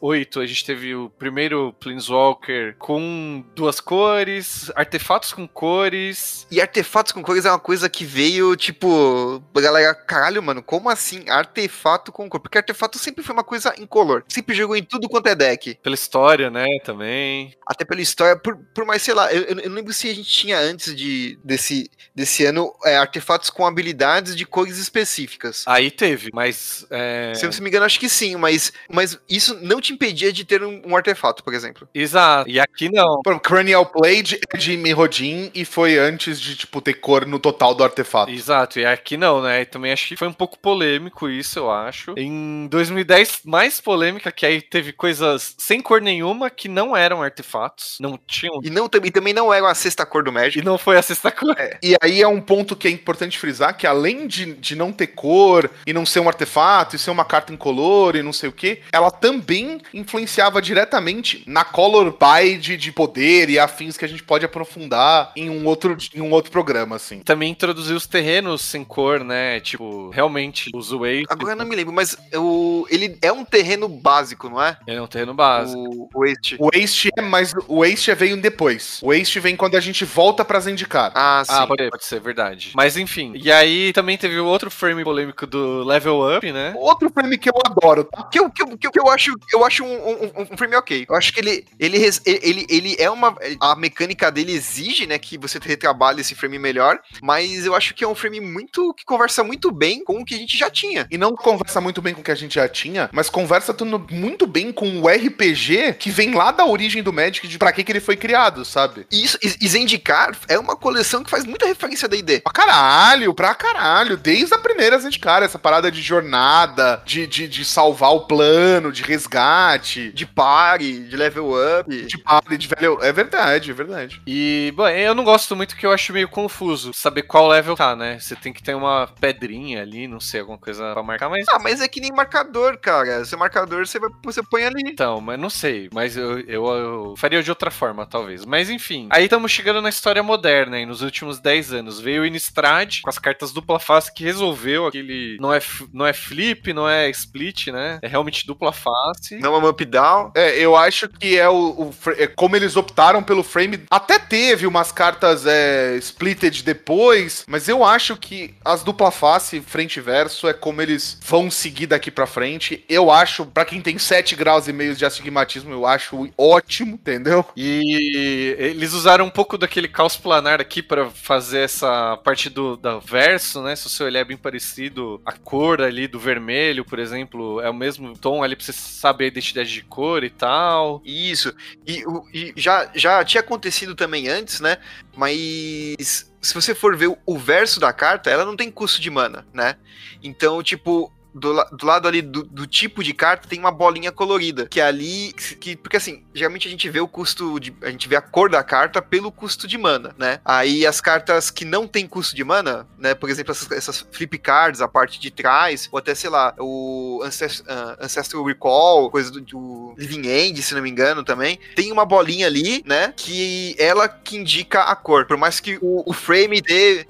2008, a gente teve o primeiro Planeswalker com duas cores, artefatos com cores. E artefatos com cores é uma coisa que veio, tipo, a galera, caralho, mano, como assim artefato com cor? Porque artefato sempre foi uma coisa incolor. Sempre jogou em tudo quanto é deck. Pela história, né? Também. Até pela história, por, por mais, sei lá, eu, eu não lembro se a gente tinha antes de, desse, desse ano é, artefatos com habilidades de cores específicas. Aí teve, mas. É... Se eu não me engano, acho que sim, mas, mas isso não te impedia de ter um, um artefato, por exemplo. Exato. E aqui não. Por Cranial Blade é de Mirrodin e foi antes de, tipo, ter cor no total do artefato. Exato, e aqui não, né? E também acho que foi um pouco polêmico isso, eu acho. Em 2010, mais polêmica, que aí teve coisas sem cor nenhuma que não eram artefatos, não tinham. E, não, e também não era a sexta cor do Magic. E não foi a sexta cor. E aí é um ponto que é importante frisar, que além de, de não ter cor e não ser um artefato e ser uma carta incolor e não sei o que, ela também influenciava diretamente na color buy de, de poder e afins que a gente pode aprofundar em um outro, em um outro programa, assim. Também introduziu os terrenos sem cor, né? Tipo, realmente, os Waste. Agora eu não me lembro, mas o, ele é um terreno básico, não é? É um terreno básico. O, o este. O Waste é, mas o Waste veio depois. O Waste vem quando a gente volta pra Zendikar. Ah, sim. Ah, pode, pode ser, verdade. Mas enfim. E aí também teve o outro frame polêmico do Level Up, né? Outro frame que eu adoro, tá? Que, eu, que eu- que eu acho, eu acho um, um, um frame ok. Eu acho que ele, ele, ele, ele é uma. A mecânica dele exige, né, que você retrabalhe esse frame melhor. Mas eu acho que é um frame muito. que conversa muito bem com o que a gente já tinha. E não conversa muito bem com o que a gente já tinha, mas conversa tudo muito bem com o RPG que vem lá da origem do Magic, de pra que, que ele foi criado, sabe? E isso, e Zendikar é uma coleção que faz muita referência da ID. Pra caralho, pra caralho. Desde a primeira Zendikar, essa parada de jornada, de, de, de salvar o plano, de resgate, De pare, de level up. de party, de velho. É verdade, é verdade. E, bom, eu não gosto muito que eu acho meio confuso saber qual level tá, né? Você tem que ter uma pedrinha ali, não sei, alguma coisa pra marcar, mas. Ah, mas é que nem marcador, cara. Seu marcador você, vai, você põe ali. Então, mas não sei. Mas eu, eu, eu faria de outra forma, talvez. Mas enfim. Aí estamos chegando na história moderna, hein? Nos últimos 10 anos. Veio o Innistrad com as cartas dupla face que resolveu aquele. Não é, não é flip, não é split, né? É realmente dupla face. Não é uma up down. É, eu acho que é o, o é como eles optaram pelo frame. Até teve umas cartas é, splitted depois, mas eu acho que as dupla face, frente e verso, é como eles vão seguir daqui pra frente. Eu acho, pra quem tem 7 graus e meio de astigmatismo, eu acho ótimo, entendeu? E eles usaram um pouco daquele caos planar aqui pra fazer essa parte do da verso, né? Se você olhar é bem parecido, a cor ali do vermelho, por exemplo, é o mesmo tom ali pra você saber a identidade de cor e tal. Isso. E, e já, já tinha acontecido também antes, né? Mas se você for ver o verso da carta, ela não tem custo de mana, né? Então, tipo. Do, do lado ali do, do tipo de carta tem uma bolinha colorida. Que é ali. Que, porque assim, geralmente a gente vê o custo de. A gente vê a cor da carta pelo custo de mana, né? Aí as cartas que não tem custo de mana, né? Por exemplo, essas, essas flip cards, a parte de trás, ou até, sei lá, o Ancest- ah, Ancestral Recall, coisa do, do Living End, se não me engano, também. Tem uma bolinha ali, né? Que ela que indica a cor. Por mais que o, o frame dê.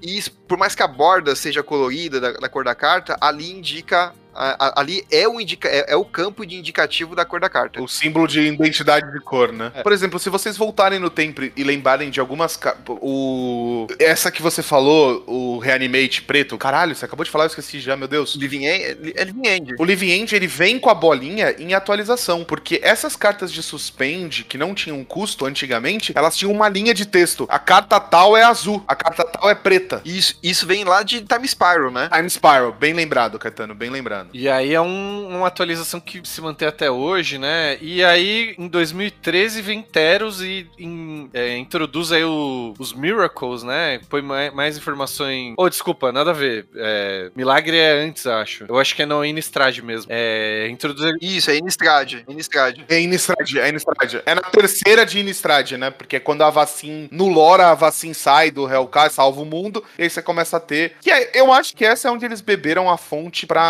Por mais que a borda seja colorida da, da cor da carta, ali indica A- a- ali é o, indica é, é o campo de indicativo da cor da carta. O símbolo de identidade de cor, né? É. Por exemplo, se vocês voltarem no tempo e lembrarem de algumas. O. Essa que você falou, o Reanimate preto. Caralho, você acabou de falar, eu esqueci já, meu Deus. Living End, é Living End. O Living End, ele vem com a bolinha em atualização, porque essas cartas de suspend, que não tinham custo antigamente, elas tinham uma linha de texto. A carta tal é azul, a carta tal é preta. Isso, isso vem lá de Time Spiral, né? Time Spiral, bem lembrado, Caetano, bem lembrado. E aí é um- uma atualização que se mantém até hoje, né? E aí, em 2013, vem Teros e em- é, introduz aí o- os Miracles, né? Põe mais, mais informações. Oh, desculpa, nada a ver. É, Milagre é antes, acho. Eu acho que é no Innistrad mesmo. É, introduz Isso, é Innistrad. Innistrad. É Innistrad, é Innistrad. É na terceira de Innistrad, né? Porque é quando a vacina, no lore, a vacina sai do Hellcat, salva o mundo, e aí você começa a ter... Que é- eu acho que essa é onde eles beberam a fonte pra,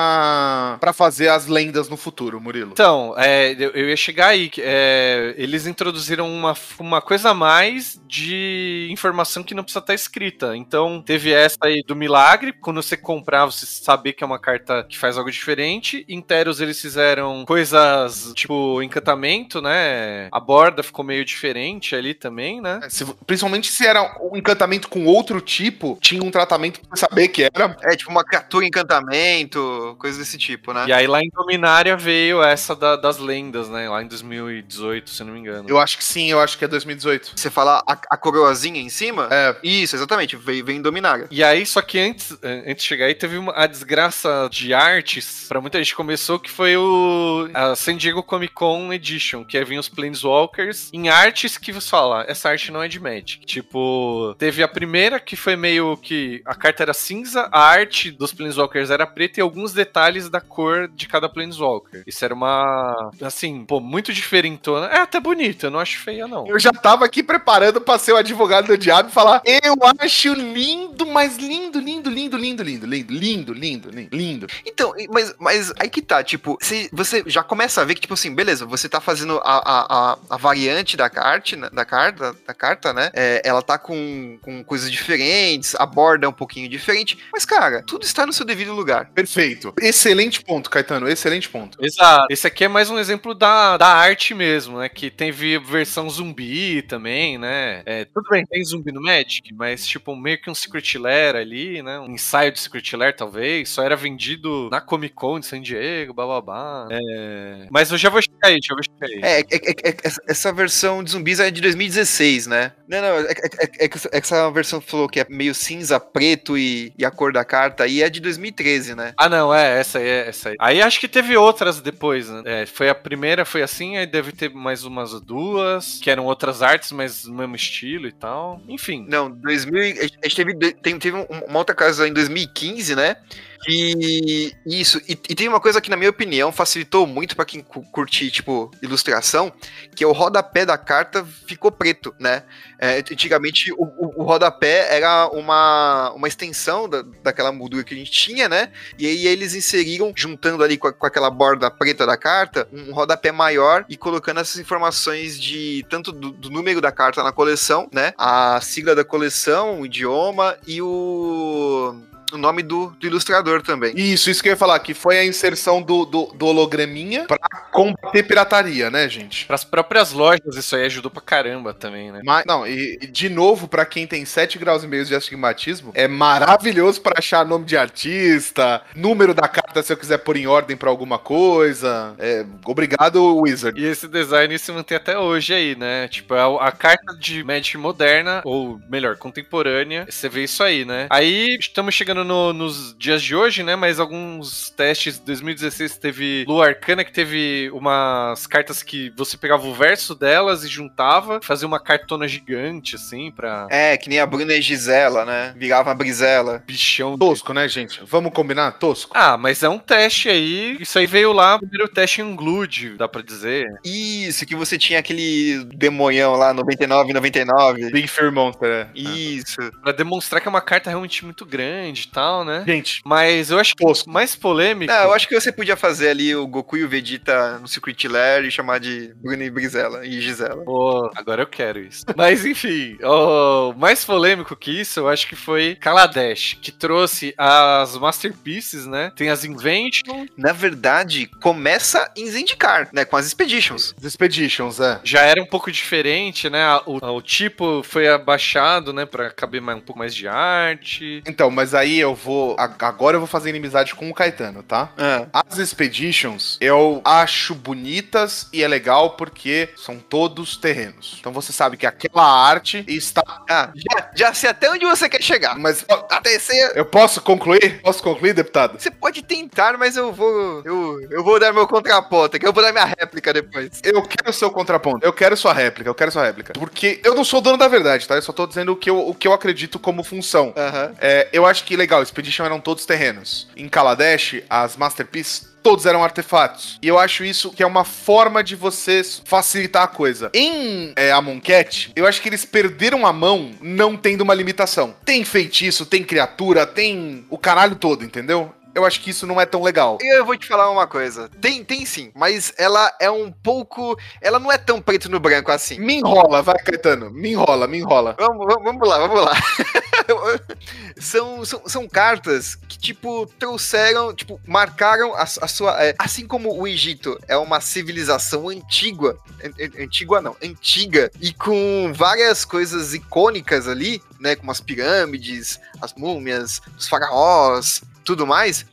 pra fazer as lendas no futuro, Murilo. Então, é, eu, eu ia chegar aí. é, eles introduziram uma, uma coisa a mais de informação que não precisa estar escrita. Então, teve essa aí do milagre. Quando você comprar, você saber que é uma carta que faz algo diferente. Em Teros, eles fizeram coisas tipo encantamento, né? A borda ficou meio diferente ali também, né? Se- principalmente se era um encantamento com outro tipo, tinha um tratamento pra saber que era. É tipo uma criatura encantamento, coisa desse tipo, né? E aí lá em Dominária veio essa da- das lendas, né? Lá em 2018, se não me engano. Eu acho que sim, eu acho que é 2018. Você fala a, a coroazinha em cima? É. Isso, exatamente. Vem, vem Dominária. E aí, só que antes, eh, antes de chegar aí, teve uma, a desgraça de artes, pra muita gente começou, que foi o a San Diego Comic Con Edition, que aí vinha os Planeswalkers em artes que você fala, essa arte não é de Magic. Tipo, teve a primeira que foi meio que a carta era cinza, a arte dos Planeswalkers era preta e alguns detalhes da cor de cada Planeswalker. Isso era uma, assim, pô, muito diferentona. É até bonita, eu não acho feia não. Eu já tava aqui preparando pra ser o advogado do diabo e falar: Eu acho lindo, mas lindo, lindo, lindo, lindo, lindo, lindo, lindo, lindo, lindo, lindo. Então, mas, mas aí que tá, tipo, se você já começa a ver que, tipo assim, beleza, você tá fazendo a, a, a, a variante da carta, né, da carta, da carta, né? É, ela tá com, com coisas diferentes, a borda é um pouquinho diferente, mas, cara, tudo está no seu devido lugar. Perfeito. Excelente ponto, Caetano, excelente ponto. Exato. Esse aqui é mais um exemplo da, da arte mesmo, né? Que teve versão zumbi também, né? É, tudo bem, tem zumbi no Magic, mas tipo, meio que um Secret Lair ali, né? Um ensaio de Secret Lair, talvez. Só era vendido na Comic Con de San Diego, bababá. É... Mas eu já vou chegar aí, já vou chegar aí. É, é, é- é- essa- essa versão de zumbis é de 2016, né? Não, não, é, é- é- é que essa- é que essa versão falou que é meio cinza, preto e, e a cor da carta aí é de 2013, né? Ah, não, é, essa aí, é essa aí. Aí acho que teve outras depois, né? É, foi a primeira, foi assim, aí deve ter mais umas duas, que eram outras artes, mas no mesmo estilo e tal. Enfim. Não, 2000, e- a gente teve, teve um- uma outra casa em 2015, né? E isso, e, e tem uma coisa que, na minha opinião, facilitou muito pra quem cu- curtir, tipo, ilustração, que é o rodapé da carta ficou preto, né? É, antigamente, o, o, o rodapé era uma, uma extensão da, daquela moldura que a gente tinha, né? E aí eles inseriram, juntando ali com, a- com aquela borda preta da carta, um rodapé maior e colocando essas informações de tanto do, do número da carta na coleção, né? A sigla da coleção, o idioma e o, o nome do, do ilustrador também. Isso, isso que eu ia falar, que foi a inserção do, do, do holograminha pra combater pirataria, né, gente? Para as próprias lojas, isso aí ajudou pra caramba também, né? Mas, não, e, e de novo, pra quem tem 7 graus e meio de astigmatismo, é maravilhoso pra achar nome de artista, número da carta se eu quiser pôr em ordem pra alguma coisa. É, obrigado, Wizard. E esse design se mantém até hoje aí, né? Tipo, a, a carta de Magic moderna, ou melhor, contemporânea, você vê isso aí, né? Aí estamos chegando no- nos dias de hoje, né? Mas alguns testes, 2016 teve Lua Arcana, que teve umas cartas que você pegava o verso delas e juntava, fazia uma cartona gigante, assim, pra É, que nem a Bruna e Gisela, né? Virava uma brisela. bichão. Tosco, né, gente? Vamos combinar? Tosco. Ah, mas é um teste aí. Isso aí veio lá, o primeiro teste em Unglued, dá pra dizer. Isso, que você tinha aquele demonhão lá, 99, 99. Big Fear Monster, é. Isso. Pra demonstrar que é uma carta realmente muito grande e tal, né? Gente, Mas eu acho que mais polêmico. Não, eu acho que você podia fazer ali o Goku e o Vegeta no Secret Lair e chamar de Bruna e Brisela e Gisela. Pô, agora eu quero isso. (laughs) Mas enfim, o mais polêmico que isso, eu acho que foi Kaladesh, que trouxe as Masterpieces, né? Tem as Invention. Na verdade, começa em Zendikar, né? Com as Expeditions. Os Expeditions, é. Já era um pouco diferente, né? O, o tipo foi abaixado, né? Pra caber mais, um pouco mais de arte. Então, mas aí eu vou. Agora eu vou fazer inimizade com o Caetano, tá? Ah, As Expeditions eu acho bonitas e é legal porque são todos terrenos. Então você sabe que aquela arte está. ah, já, já sei até onde você quer chegar. Mas Até ser. eu posso concluir? Posso concluir, deputado? Você pode tentar, mas eu vou. Eu, eu vou dar meu contraponto, que eu vou dar minha réplica depois. Eu quero seu contraponto. Eu quero sua réplica. Eu quero sua réplica. Porque eu não sou dono da verdade, tá? Eu só tô dizendo o que eu, o que eu acredito como função. Aham. É, eu acho que legal, Expedition eram todos terrenos. Em Kaladesh, as Masterpiece, todos eram artefatos. E eu acho isso que é uma forma de vocês facilitar a coisa. Em é, Amonkhet, eu acho que eles perderam a mão não tendo uma limitação. Tem feitiço, tem criatura, tem o caralho todo, entendeu? Eu acho que isso não é tão legal. Eu vou te falar uma coisa. Tem, tem sim, mas ela é um pouco. Ela não é tão preto no branco assim. Me enrola, vai, Caetano. Me enrola, me enrola. Vamos, vamos, vamos lá, vamos lá. (laughs) são, são, são cartas que, tipo, trouxeram, tipo, marcaram a, a sua. é, assim como o Egito é uma civilização antiga, an- an- antiga não, antiga, e com várias coisas icônicas ali, né? Como as pirâmides, as múmias, os faraós, tudo mais.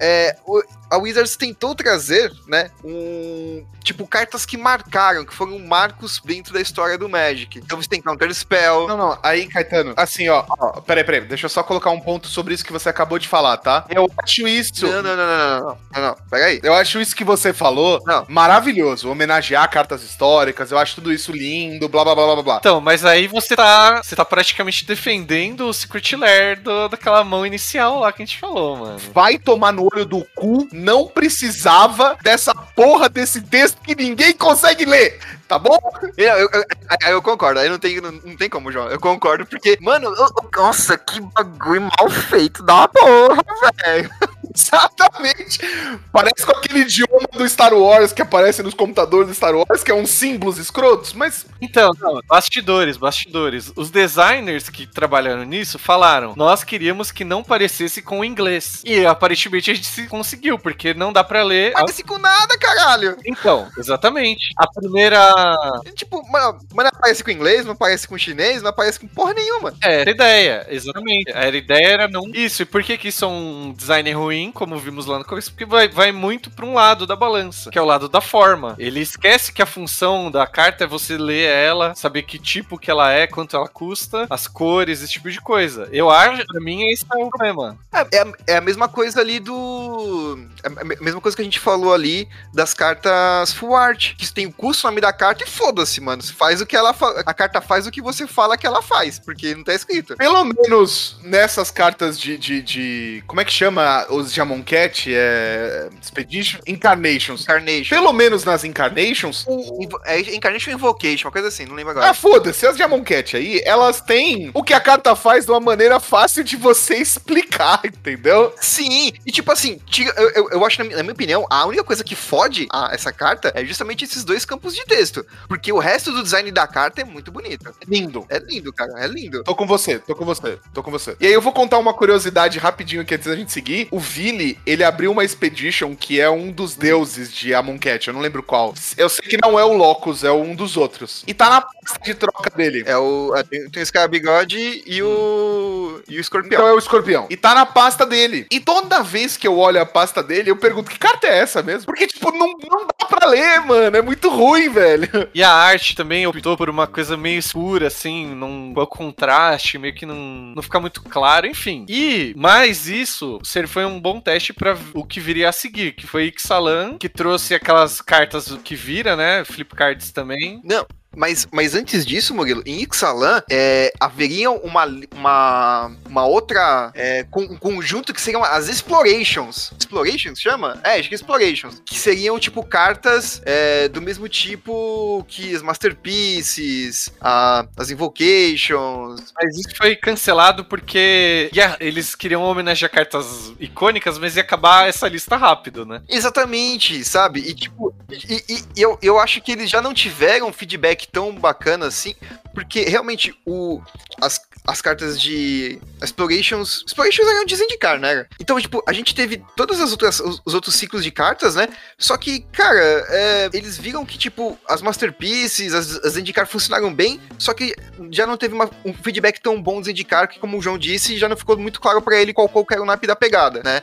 É, o- a Wizards tentou trazer, né, um tipo cartas que marcaram, que foram marcos dentro da história do Magic. Então você tem Counter Spell, Não, não, aí, Caetano, assim, ó, ó, peraí, peraí, deixa eu só colocar um ponto sobre isso que você acabou de falar, tá? Eu acho isso. Não, não, não, não, não, não, não, não, peraí. Eu acho isso que você falou Não. maravilhoso. Homenagear cartas históricas, eu acho tudo isso lindo, blá blá blá blá blá, blá. Então, mas aí você tá, você tá praticamente defendendo o Secret Lair do- daquela mão inicial lá que a gente falou, mano. Vai tomar no olho do cu, não precisava dessa porra desse texto que ninguém consegue ler, tá bom? Eu, eu, eu- eu concordo, aí não tem, não, não tem como, João. Eu concordo, porque, mano, nossa, que bagulho mal feito da porra, velho. (laughs) Exatamente. Parece com aquele idioma do Star Wars que aparece nos computadores do Star Wars, que é uns símbolos escrotos, mas Então, não, bastidores, bastidores. Os designers que trabalharam nisso falaram: nós queríamos que não parecesse com o inglês. E aparentemente a gente se conseguiu, porque não dá pra ler. a- Parece com nada, caralho. Então, exatamente. A primeira. Tipo, mano, mas não aparece com inglês, não aparece com chinês, não aparece com porra nenhuma. É, era a ideia, exatamente. A ideia era não. Isso, e por que, que isso é um design ruim, como vimos lá no começo? Porque vai, vai muito pra um lado da balança, que é o lado da forma. Ele esquece que a função da carta é você ler ela, saber que tipo que ela é, quanto ela custa, as cores, esse tipo de coisa. Eu acho, pra mim, esse é o problema. É, é a- é a mesma coisa ali do. É a me- mesma coisa que a gente falou ali das cartas full art. Que tem o custo, o nome da carta e foda-se, mano. Faz o que ela fa... A carta faz o que você fala que ela faz, porque não tá escrito. pelo menos nessas cartas de. de, de- como é que chama os de Amonkhet? É. Expedition? Incarnations. Carnation. Pelo menos nas Incarnations. Invo- É Incarnation Invocation, uma coisa assim, não lembro agora. Ah, foda-se, as de Amonkhet aí, elas têm o que a carta faz de uma maneira fácil de você (laughs) explicar, entendeu? Sim, e tipo assim, eu, eu, eu acho, na minha, na minha opinião, a única coisa que fode a- essa carta é justamente esses dois campos de texto. Porque o resto do design da carta é muito bonito. Lindo. É lindo, cara, é lindo. Tô com você, tô com você, tô com você. E aí eu vou contar uma curiosidade rapidinho aqui antes da gente seguir. O Vili, ele abriu uma expedition que é um dos deuses de Amonkhet, eu não lembro qual. Eu sei que não é o Locus, é um dos outros. E tá na pasta de troca dele. É o. é, tem, tem o Scar Bigode e o. E o escorpião. Então é o escorpião. E tá na pasta dele. E toda vez que eu olho a pasta dele, eu pergunto: que carta é essa mesmo? Porque, tipo, não, não dá pra ler, mano. É muito ruim, velho. (laughs) E a arte também optou por uma coisa meio escura, assim, num com contraste, meio que não, não fica muito claro, enfim. E, mais isso, ser foi um bom teste pra o que viria a seguir, que foi Ixalan, que trouxe aquelas cartas que vira, né? Flip cards também. Não, mas, mas antes disso, Murilo, em Ixalan, é, haveria uma, uma, uma outra é, com- um conjunto que seriam as Explorations. Explorations chama? É, acho que Explorations. Que seriam, tipo, cartas é, do mesmo tipo que as Masterpieces, a- as Invocations. Mas isso foi cancelado porque ia- eles queriam homenagear cartas icônicas, mas ia acabar essa lista rápido, né? Exatamente, sabe? E, tipo, e- e eu, eu acho que eles já não tiveram feedback feedback tão bacana assim, porque realmente o, as, as cartas de Explorations. Explorations eram de Zendikar, né? Então, tipo, a gente teve todas as outras os, os outros ciclos de cartas, né? Só que, cara, é, eles viram que, tipo, as Masterpieces, as, as Zendikar funcionaram bem, só que já não teve uma, um feedback tão bom do Zendikar que, como o João disse, já não ficou muito claro para ele qual, qual era o naipe da pegada, né?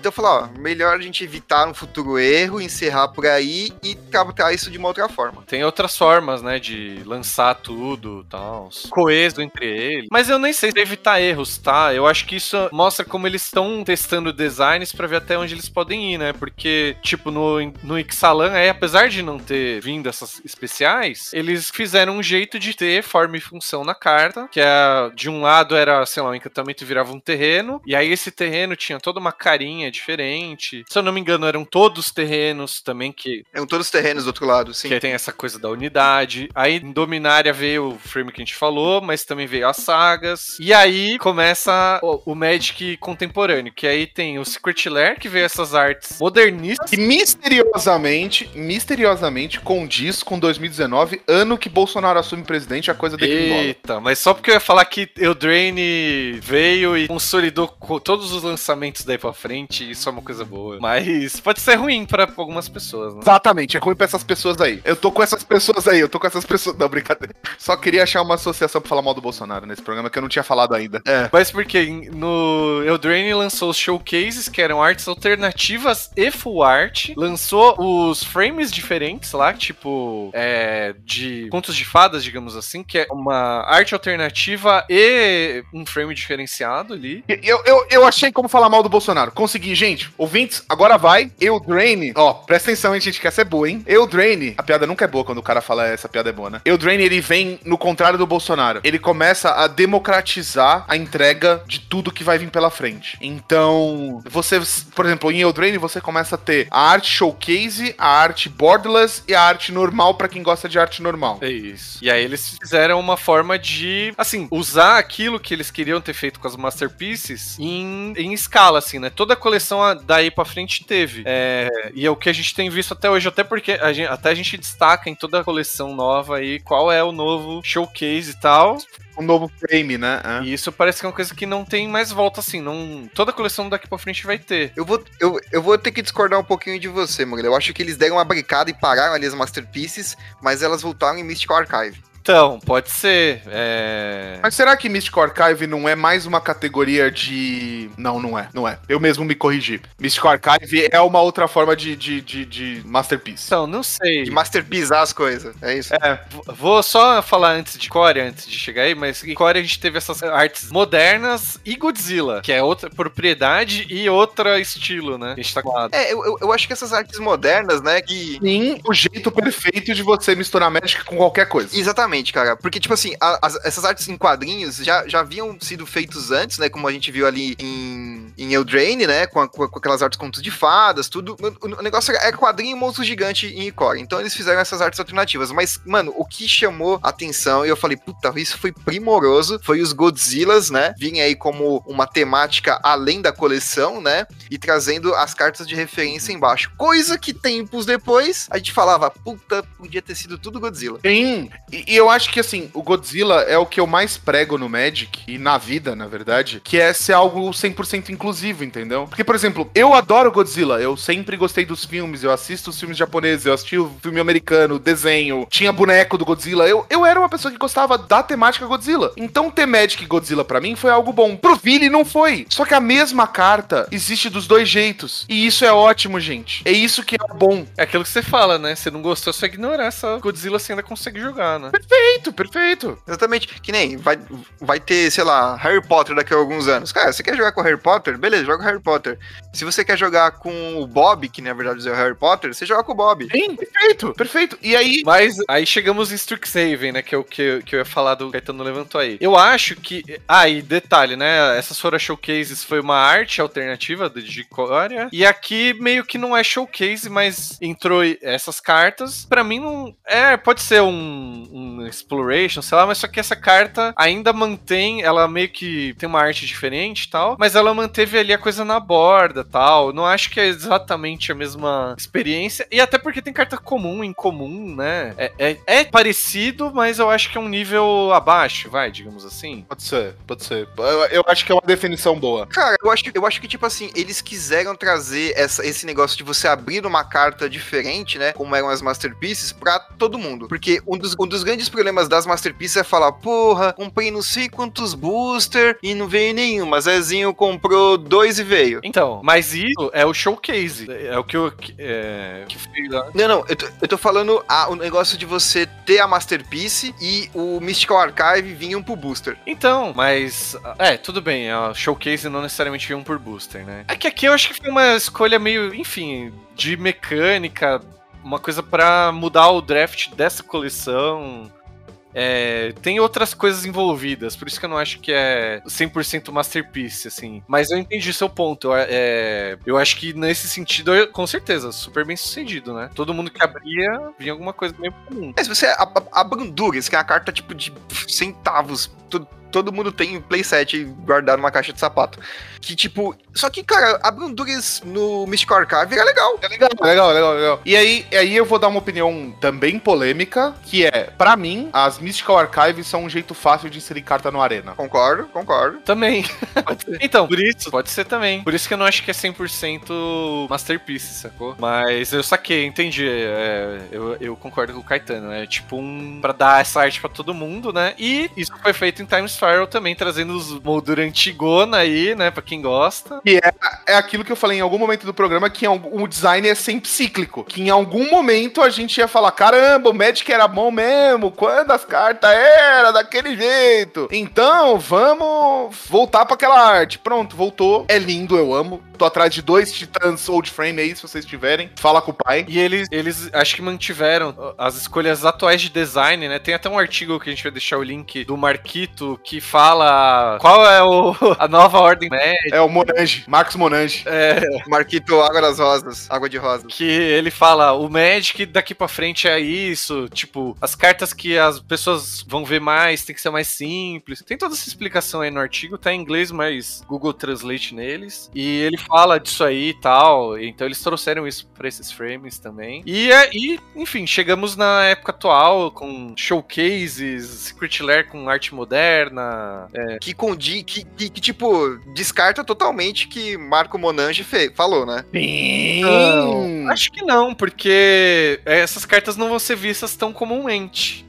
Então eu falei, ó, melhor a gente evitar um futuro erro, encerrar por aí e trabalhar isso de uma outra forma. Tem outras formas, né, de lançar tudo, tal, coeso entre eles. Mas eu nem sei se evitar erros, tá? Eu acho que isso mostra como eles estão testando designs para ver até onde eles podem ir, né? Porque, tipo, no, no Ixalan, é, apesar de não ter vindo essas especiais, eles fizeram um jeito de ter forma e função na carta, que é, de um lado era, sei lá, um encantamento virava um terreno, e aí esse terreno tinha toda uma carinha diferente. Se eu não me engano, eram todos terrenos também que. Eram todos terrenos do outro lado, sim. Que tem essa coisa da unidade. Aí em Dominária veio o frame que a gente falou, mas também veio as sagas. E aí começa o, o Magic contemporâneo, que aí tem o Secret Lair, que veio essas artes modernistas. Que misteriosamente, misteriosamente condiz com 2019, ano que Bolsonaro assume presidente, a coisa dequimbola. Eita, mas só porque eu ia falar que Eldraine veio e consolidou todos os lançamentos daí pra frente isso é uma coisa boa. Mas pode ser ruim para algumas pessoas, né? Exatamente, é ruim pra essas pessoas aí. Eu tô com essas pessoas aí, eu tô com essas pessoas. Não, brincadeira. Só queria achar uma associação pra falar mal do Bolsonaro nesse programa que eu não tinha falado ainda. É. Mas porque no Eldraine lançou os showcases, que eram artes alternativas e full art. Lançou os frames diferentes lá, tipo, é, de contos de fadas, digamos assim, que é uma arte alternativa e um frame diferenciado ali. Eu, eu, eu achei como falar mal do Bolsonaro. Consegui, gente. Ouvintes, agora vai. Eldraine. Ó, presta atenção, hein, gente, que essa é boa, hein? Eldraine. A piada nunca é boa quando o cara fala essa piada é boa, né? Eldraine, ele vem no contrário do Bolsonaro. Ele começa a democratizar a entrega de tudo que vai vir pela frente. Então, você, por exemplo, em Eldraine, você começa a ter a arte showcase, a arte borderless e a arte normal para quem gosta de arte normal. É isso. E aí eles fizeram uma forma de, assim, usar aquilo que eles queriam ter feito com as Masterpieces em, em escala, assim, né? Toda a coleção daí pra frente teve. É, e é o que a gente tem visto até hoje, até porque a gente, até a gente destaca em toda a coleção nova aí qual é o novo showcase e tal um novo frame, né? É. E isso parece que é uma coisa que não tem mais volta, assim. Não, toda coleção daqui pra frente vai ter. Eu vou, eu, eu vou ter que discordar um pouquinho de você, Murilo. Eu acho que eles deram uma brincada e pararam ali as Masterpieces, mas elas voltaram em Mystical Archive. Então, pode ser. É... Mas será que Mystical Archive não é mais uma categoria de. Não, não é. Não é. Eu mesmo me corrigi. Mystical Archive é uma outra forma de, de, de, de Masterpiece. Então, não sei. De Masterpiece as coisas. É isso. É. Vou só falar antes de Core, antes de chegar aí, mas em Core a gente teve essas artes modernas e Godzilla, que é outra propriedade e outra estilo, né? A gente tá lado. É, eu, eu acho que essas artes modernas, né? Que. Sim, o jeito perfeito de você misturar Magic com qualquer coisa. Exatamente Exatamente, cara. Porque, tipo assim, a, as, essas artes em quadrinhos já, já haviam sido feitos antes, né? Como a gente viu ali em, em Eldraine, né? Com, a, com, aquelas artes contos de fadas, tudo. O, o negócio é quadrinho e monstro gigante em Icor. Então eles fizeram essas artes alternativas. Mas, mano, o que chamou atenção, e eu falei, puta, isso foi primoroso, foi os Godzillas, né? Virem aí como uma temática além da coleção, né? E trazendo as cartas de referência embaixo. Coisa que tempos depois a gente falava, puta, podia ter sido tudo Godzilla. Sim, e, e eu acho que, assim, o Godzilla é o que eu mais prego no Magic, e na vida, na verdade, que é ser algo 100% inclusivo, entendeu? Porque, por exemplo, eu adoro Godzilla, eu sempre gostei dos filmes, eu assisto os filmes japoneses, eu assisti o filme americano, desenho, tinha boneco do Godzilla, eu, eu era uma pessoa que gostava da temática Godzilla. Então, ter Magic Godzilla para mim foi algo bom. Pro Vili não foi. Só que a mesma carta existe dos dois jeitos. E isso é ótimo, gente. É isso que é bom. É aquilo que você fala, né? Você não gostou, só ignorar essa Godzilla você ainda consegue jogar, né? Perfeito, perfeito. Exatamente. Que nem vai, vai ter, sei lá, Harry Potter daqui a alguns anos. Cara, você quer jogar com Harry Potter? Beleza, joga Harry Potter. Se você quer jogar com o Bob, que na verdade é o Harry Potter, você joga com o Bob. Sim, perfeito, perfeito. E aí. Mas aí chegamos em Strixhaven, né? Que é o que, que eu ia falar do Gaetano levantou aí. Eu acho que. Ah, e detalhe, né? Essas foram showcases, foi uma arte alternativa de Corea. E aqui meio que não é showcase, mas entrou essas cartas. Para mim não. É, pode ser um, um Exploration, sei lá, mas só que essa carta ainda mantém, ela meio que tem uma arte diferente e tal, mas ela mantém teve ali a coisa na borda tal. Não acho que é exatamente a mesma experiência. E até porque tem carta comum, incomum, né? É, é, é parecido, mas eu acho que é um nível abaixo, vai, digamos assim. Pode ser, pode ser. Eu, eu acho que é uma definição boa. Cara, eu acho, eu acho que, tipo assim, eles quiseram trazer essa, esse negócio de você abrir uma carta diferente, né? Como eram as Masterpieces, pra todo mundo. Porque um dos, um dos grandes problemas das Masterpieces é falar, porra, comprei não sei quantos booster e não veio nenhum. Mas Zezinho comprou dois e veio. Então, mas isso é o showcase. É o que eu. É, que. Não, não, eu tô, eu tô falando a- o negócio de você ter a Masterpiece e o Mystical Archive vinham pro booster. Então, mas. É, tudo bem, a showcase não necessariamente vinha um por booster, né? É que aqui eu acho que foi uma escolha meio, enfim, de mecânica, uma coisa pra mudar o draft dessa coleção. É, tem outras coisas envolvidas, por isso que eu não acho que é 100% masterpiece, assim. Mas eu entendi seu ponto. Eu, é, eu acho que nesse sentido, eu- com certeza, super bem sucedido, né? Todo mundo que abria, vinha alguma coisa meio comum. Mas você, a, a, a que é uma carta tipo de centavos, todo, todo mundo tem em playset guardado numa caixa de sapato. Que tipo, só que, cara, a Branduras no Mystical Archive é legal. É legal, legal, legal, legal. E aí, e aí eu vou dar uma opinião também polêmica, que é, pra mim, as Mystical Archives são um jeito fácil de inserir carta no Arena. Concordo, concordo. Também. (laughs) então, por isso, pode ser também. Por isso que eu não acho que é 100% Masterpiece, sacou? Mas eu saquei, entendi. é, eu, eu concordo com o Caetano. É tipo um. pra dar essa arte pra todo mundo, né? E isso foi feito em Time Spiral também, trazendo os moldura antigona aí, né? Pra quem gosta. É aquilo que eu falei em algum momento do programa, que o design é sempre cíclico. Que em algum momento a gente ia falar, caramba, o Magic era bom mesmo, quando as cartas era daquele jeito. Então, vamos voltar pra aquela arte. Pronto, voltou. É lindo, eu amo. Tô atrás de dois Titãs Old Frame aí, se vocês tiverem. Fala com o pai. E eles, eles acho que mantiveram as escolhas atuais de design, né? Tem até um artigo que a gente vai deixar o link do Marquito que fala qual é o, a nova ordem média. É o Monange, Marcos Monange. É, Marquito Água das Rosas, Água de Rosas. que ele fala, o Magic daqui pra frente é isso, tipo, as cartas que as pessoas vão ver mais tem que ser mais simples. Tem toda essa explicação aí no artigo, tá em inglês, mas Google Translate neles. E ele fala disso aí e tal, então eles trouxeram isso pra esses frames também. E, é- e enfim, chegamos na época atual com showcases, Secret Lair com arte moderna, é, Que, condi, que, que, que, tipo, descarta totalmente que Marco Monange fe- falou, né? Sim. Acho que não, porque essas cartas não vão ser vistas tão comumente.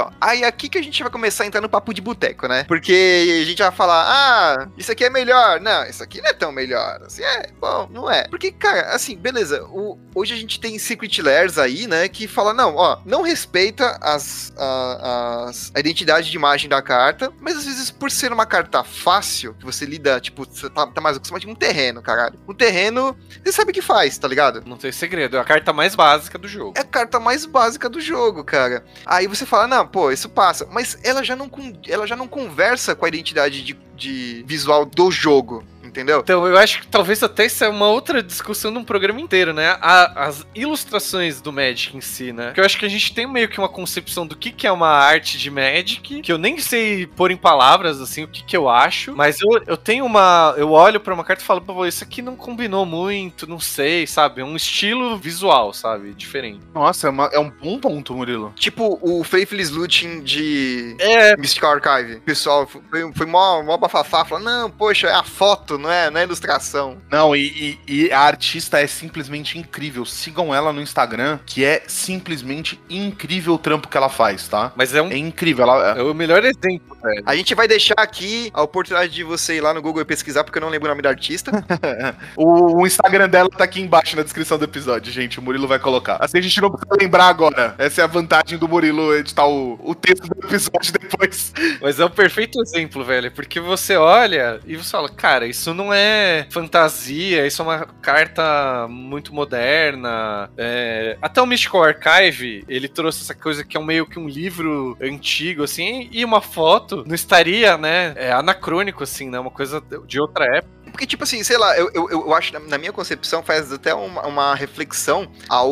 Então, aí aqui que a gente vai começar a entrar no papo de boteco, né? Porque a gente vai falar, ah, isso aqui é melhor. Não, isso aqui não é tão melhor. Assim, é, bom, não é. Porque, cara, assim, beleza, o- hoje a gente tem Secret Lairs aí, né, que fala, não, ó, não respeita as, a, as- a identidade de imagem da carta, mas às vezes por ser uma carta fácil, que você lida, tipo, você tá, tá mais acostumado de um terreno, caralho. Um terreno, você sabe o que faz, tá ligado? Não tem segredo, é a carta mais básica do jogo. é a carta mais básica do jogo, cara. Aí você fala, não, pô, isso passa. Mas ela já não, ela já não conversa com a identidade de, de visual do jogo, entendeu? Então, eu acho que talvez até isso é uma outra discussão de um programa inteiro, né? A- as ilustrações do Magic em si, né? Porque eu acho que a gente tem meio que uma concepção do que, que é uma arte de Magic, que eu nem sei pôr em palavras, assim, o que, que eu acho, mas eu, eu tenho uma. Eu olho pra uma carta e falo, pô, isso aqui não combinou muito, não sei, sabe? É um estilo visual, sabe? Diferente. Nossa, é, uma- é um bom ponto, Murilo. Tipo o Faithless Looting de É, Mystical Archive. Pessoal foi, foi mó, mó bafafá, falou, não, poxa, é a foto, não é, não é ilustração. Não, e, e- e a artista é simplesmente incrível. Sigam ela no Instagram, que é simplesmente incrível o trampo que ela faz, tá? mas é um. É incrível. Ela, É o melhor exemplo, velho. A gente vai deixar aqui a oportunidade de você ir lá no Google e pesquisar, porque eu não lembro o nome da artista. (laughs) o, o Instagram dela tá aqui embaixo na descrição do episódio, gente. O Murilo vai colocar. Assim a gente não precisa lembrar agora. Essa é a vantagem do Murilo editar o, o texto do episódio depois. Mas é o perfeito exemplo, velho. Porque você olha e você fala, cara, isso não é fantasia, isso é uma carta muito moderna. É, Até o Mystical Archive, ele trouxe essa coisa que é meio que um livro antigo, assim, e uma foto não estaria, né? É anacrônico, assim, né? Uma coisa de outra época. Porque, tipo assim, sei lá, eu, eu, eu acho, na- na minha concepção, faz até uma, uma reflexão ao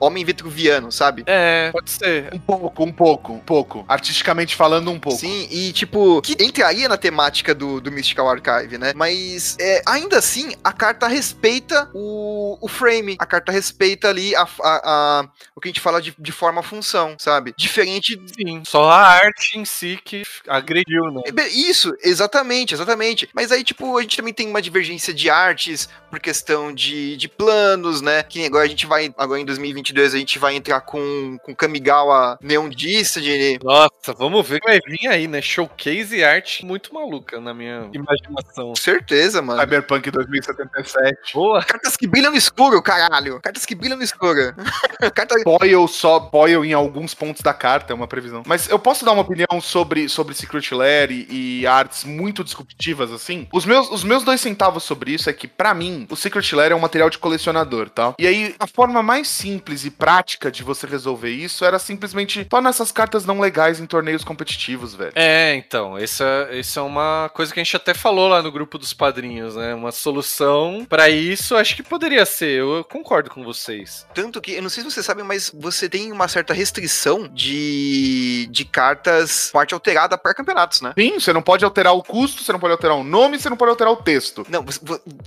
homem vitruviano, sabe? É, pode ser. Um pouco, um pouco, um pouco. Artisticamente falando, um pouco. Sim, e tipo, que entraria na temática do, do Mystical Archive, né? Mas é, ainda assim, a carta respeita o, o frame, a carta respeita ali a, a- a- o que a gente fala de, de forma-função, sabe? Diferente Sim. Só a arte em si que agrediu, né? Isso, exatamente, exatamente. Mas aí, tipo, a gente também tem uma divergência de artes por questão de, de planos, né? Que agora a gente vai, agora em 2022, a gente vai entrar com, com Kamigawa Neon Dystady. Nossa, vamos ver o que vai vir aí, né? Showcase e arte muito maluca na minha imaginação. Com certeza, mano. Cyberpunk 2077. Boa. Cartas que brilham no escuro, caralho. Cartas que brilham no escuro. (laughs) Carta... Foil só, foil em alguns pontos da carta, é uma previsão. Mas eu posso dar uma opinião sobre, sobre Secret Lair e, e artes muito disruptivas, assim? Os meus, os meus dois centavos sobre isso é que, pra mim, o Secret Lair é um material de colecionador, tá? E aí, a forma mais simples e prática de você resolver isso era simplesmente torna essas cartas não legais em torneios competitivos, velho. É, então, essa, essa é uma coisa que a gente até falou lá no grupo dos padrinhos, né? Uma solução pra isso, acho que poderia ser. Eu concordo com vocês. Tanto que, eu não sei se vocês sabem, mas você tem uma certa restrição de, de cartas com arte alterada para campeonatos, né? Sim, você não pode alterar o custo, você não pode alterar o nome, você não pode alterar o texto. Não,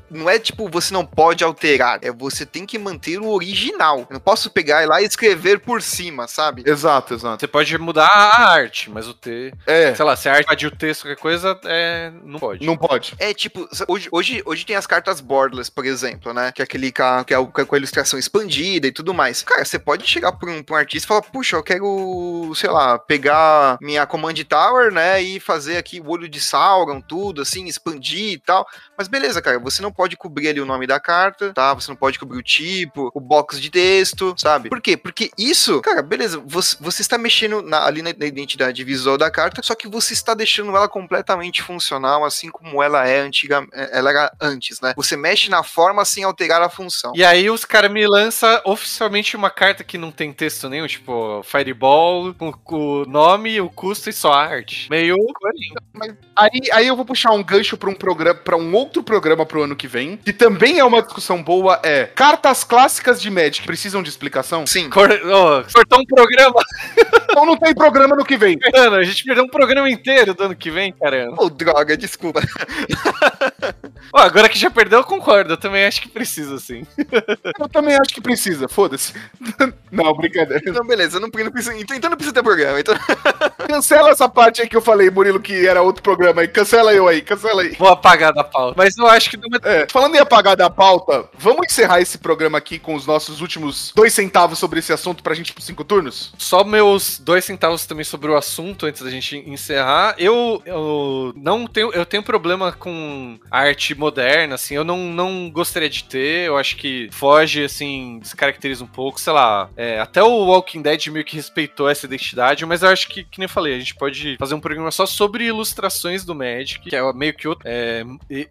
não é tipo, você não pode alterar, é você tem que manter o original. Eu não posso pegar lá e escrever por cima, sabe? Exato, exato. Você pode mudar a arte, mas o T. É, Sei lá, se a arte invadir o texto, qualquer coisa, é, não pode. não pode. É tipo, hoje, hoje, hoje tem as cartas borderless, por exemplo, né? Que é aquele ca- que é o- com a ilustração expandida e tudo mais. Cara, você pode chegar pra um, pra um artista e falar, puxa, eu quero, sei lá, pegar minha Command Tower, né? E fazer aqui o olho de Sauron, tudo, assim, expandir e tal. Mas beleza, cara, você não pode cobrir ali o nome da carta, tá? Você não pode cobrir o tipo, o box de texto, sabe? Por quê? Porque isso, cara, beleza, você, você está mexendo na- ali na, na identidade visual da carta, só que você está deixando ela completamente funcional, assim como ela é antiga, ela era antes, né? Você mexe na forma sem alterar a função. E aí os caras me lançam oficialmente uma carta que não tem texto nenhum, tipo Fireball, com o nome, o custo e só a arte. Meio. Aí, aí eu vou puxar um gancho pra um programa, para um outro programa pro ano que vem, que também é uma discussão boa, é cartas clássicas de Magic precisam de explicação? Sim. Cor... ó, cortou um programa, (laughs) Então não tem programa no que vem. mano. A gente perdeu um programa inteiro do ano que vem, caramba. Ô, droga, desculpa. (laughs) Ó, agora que já perdeu, eu concordo. Eu também acho que precisa, sim. (laughs) Eu também acho que precisa, foda-se. Não, brincadeira. Então, beleza, não, não precisa, então, então não precisa ter programa. Então, Cancela essa parte aí que eu falei, Murilo, que era outro programa aí. Cancela eu aí, cancela aí. Vou apagar da pauta. Mas eu acho que não é falando em apagar da pauta, vamos encerrar esse programa aqui com os nossos últimos dois centavos sobre esse assunto pra gente pros cinco turnos? Só meus dois centavos também sobre o assunto antes da gente encerrar. Eu, eu não tenho, eu tenho problema com arte moderna, assim. Eu não, não gostaria de ter. Eu acho que foge, assim, descaracteriza um pouco. Sei lá. é, até o Walking Dead meio que respeitou essa identidade, mas eu acho que, que nem eu falei, a gente pode fazer um programa só sobre ilustrações do Magic, que é meio que outro. é,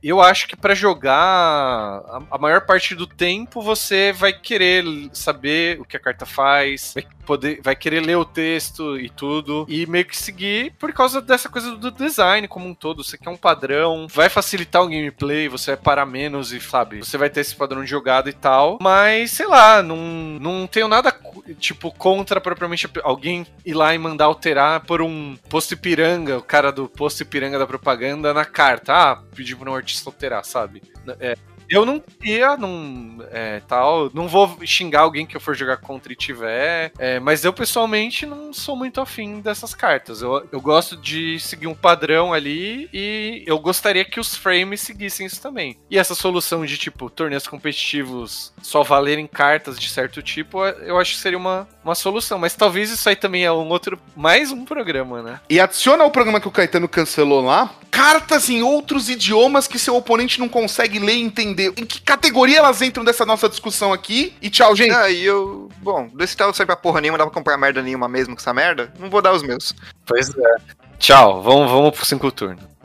eu acho que pra jogar a, a maior parte do tempo você vai querer saber o que a carta faz, vai poder, vai querer ler o texto e tudo, e meio que seguir por causa dessa coisa do design como um todo. Você quer um padrão, vai facilitar o gameplay, você vai parar menos e, sabe, você vai ter esse padrão de jogada e tal. Mas, sei lá, não, não tenho nada, tipo, contra propriamente alguém ir lá e mandar alterar por um posto Ipiranga, o cara do posto Ipiranga da propaganda na carta. Ah, pedir pra um artista alterar, sabe? É, eu não ia, não, é, tal, não vou xingar alguém que eu for jogar contra e tiver, é, mas eu pessoalmente não sou muito afim dessas cartas. Eu, eu gosto de seguir um padrão ali e eu gostaria que os frames seguissem isso também. E essa solução de, tipo, torneios competitivos só valerem cartas de certo tipo, eu acho que seria uma, uma solução. Mas talvez isso aí também é um outro, mais um programa, né? E adiciona o programa que o Caetano cancelou lá, cartas em outros idiomas que seu oponente não consegue ler e entender. Em que categoria elas entram dessa nossa discussão aqui? E tchau, gente. aí eu. Bom, dois centavos sai pra porra nenhuma, não dá pra comprar merda nenhuma mesmo com essa merda. Não vou dar os meus. Pois é. Tchau, vamos, vamos pro cinco turnos.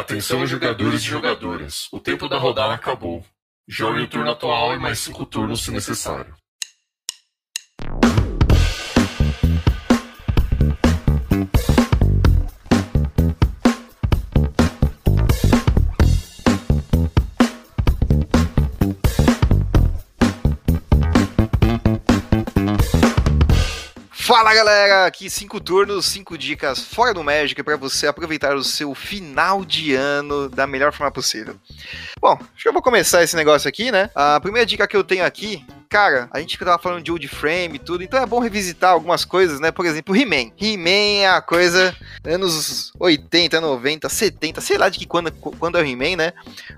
Atenção! Jogadores e jogadoras. O tempo da rodada acabou. Jogue o turno atual e mais cinco turnos se necessário. Fala galera, aqui cinco turnos, cinco dicas fora do Magic para você aproveitar o seu final de ano da melhor forma possível. Bom, acho que eu vou começar esse negócio aqui, né? A primeira dica que eu tenho aqui, cara, a gente tava falando de old frame e tudo, então é bom revisitar algumas coisas, né? Por exemplo, He-Man. He-Man é a coisa anos 80, 90, 70, sei lá de que quando, quando é o He-Man, né?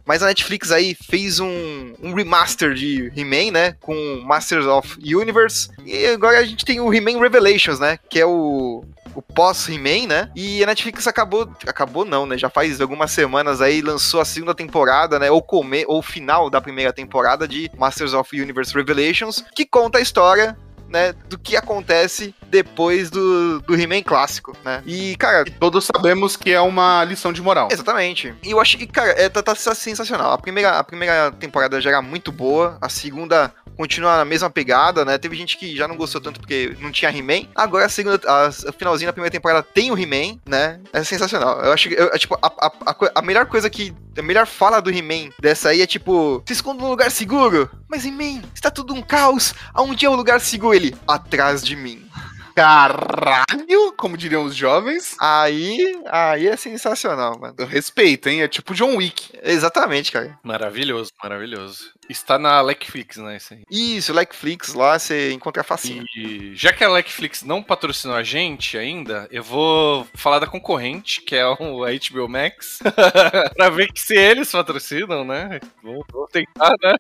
Mas a Netflix aí fez um, um remaster de He-Man, né? Com Masters of Universe. E agora a gente tem o He-Man Revelations, né? Que é o o pós He-Man, né? E a Netflix acabou, acabou não, né? Já faz algumas semanas aí lançou a segunda temporada, né? Ou come, ou final da primeira temporada de Masters of Universe Revelations, que conta a história né, do que acontece depois do, do He-Man clássico, né? E, cara. E todos sabemos que é uma lição de moral. Exatamente. E eu acho que, cara, é, tá, tá sensacional. A primeira, a primeira temporada já era muito boa, a segunda continua na mesma pegada, né? Teve gente que já não gostou tanto porque não tinha He-Man. Agora a segunda, a, a finalzinho da primeira temporada tem o He-Man, né? É sensacional. Eu acho que, eu, é, tipo, a, a, a, melhor coisa que. A melhor fala do He-Man dessa aí é tipo: se esconda num lugar seguro. Mas He-Man, está tudo um caos. Aonde é o lugar seguro? Ele, atrás de mim. Caralho, como diriam os jovens. Aí, aí é sensacional, mano. Respeito, hein? É tipo John Wick. Exatamente, cara. Maravilhoso, maravilhoso. Está na Netflix, né? Isso, aí. isso Netflix lá você encontra facinho. E já que a Netflix não patrocinou a gente ainda, eu vou falar da concorrente, que é o HBO Max, (laughs) pra ver que se eles patrocinam, né? Vou, vou tentar, né?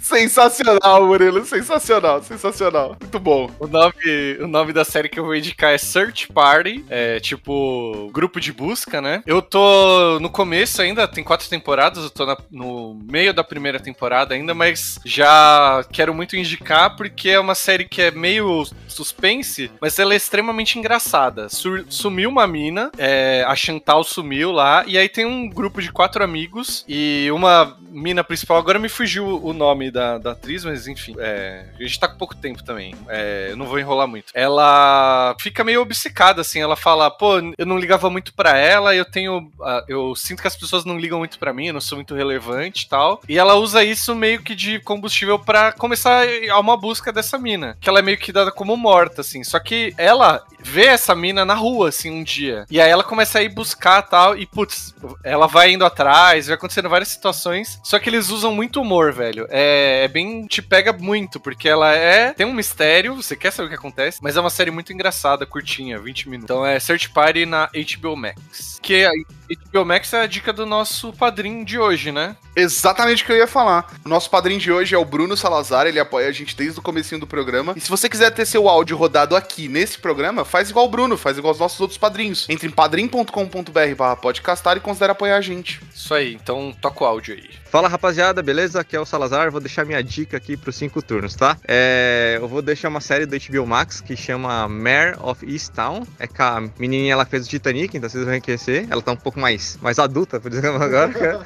sensacional, Murilo, sensacional, sensacional. Muito bom. O nome, o nome da série que eu vou indicar é Search Party, é tipo grupo de busca, né? Eu tô no começo ainda, tem quatro temporadas, eu tô na, no meio da primeira temporada temporada ainda, mas já quero muito indicar porque é uma série que é meio suspense, mas ela é extremamente engraçada. sumiu uma mina, é, a Chantal sumiu lá, e aí tem um grupo de quatro amigos e uma mina principal, agora me fugiu o nome da, da atriz, mas enfim, é, a gente tá com pouco tempo também, é, não vou enrolar muito. Ela fica meio obcecada, assim, ela fala, pô, eu não ligava muito para ela, eu tenho, eu sinto que as pessoas não ligam muito para mim, eu não sou muito relevante e tal, e ela usa isso meio que de combustível para começar a uma busca dessa mina, que ela é meio que dada como morta, assim, só que ela vê essa mina na rua, assim, um dia, e aí ela começa a ir buscar tal, e putz, ela vai indo atrás, vai acontecendo várias situações, só que eles usam muito humor, velho. É, é, bem. te pega muito, porque ela é. tem um mistério, você quer saber o que acontece, mas é uma série muito engraçada, curtinha, 20 minutos. Então é Search Party na HBO Max. Que a HBO Max é a dica do nosso padrinho de hoje, né? Exatamente o que eu ia falar. O nosso padrinho de hoje é o Bruno Salazar, ele apoia a gente desde o comecinho do programa. E se você quiser ter seu áudio rodado aqui nesse programa, faz igual o Bruno, faz igual os nossos outros padrinhos. Entre em padrim.com.br podcastar e considere apoiar a gente. Isso aí, então toca o áudio aí. Fala rapaziada, beleza? Aqui é o Salazar, vou deixar minha dica aqui pros cinco turnos, tá? É, eu vou deixar uma série do HBO Max que chama Mare of Easttown. É com a menininha ela fez o Titanic, então vocês vão reconhecer. Ela tá um pouco mais, mais adulta, por (laughs) exemplo, agora.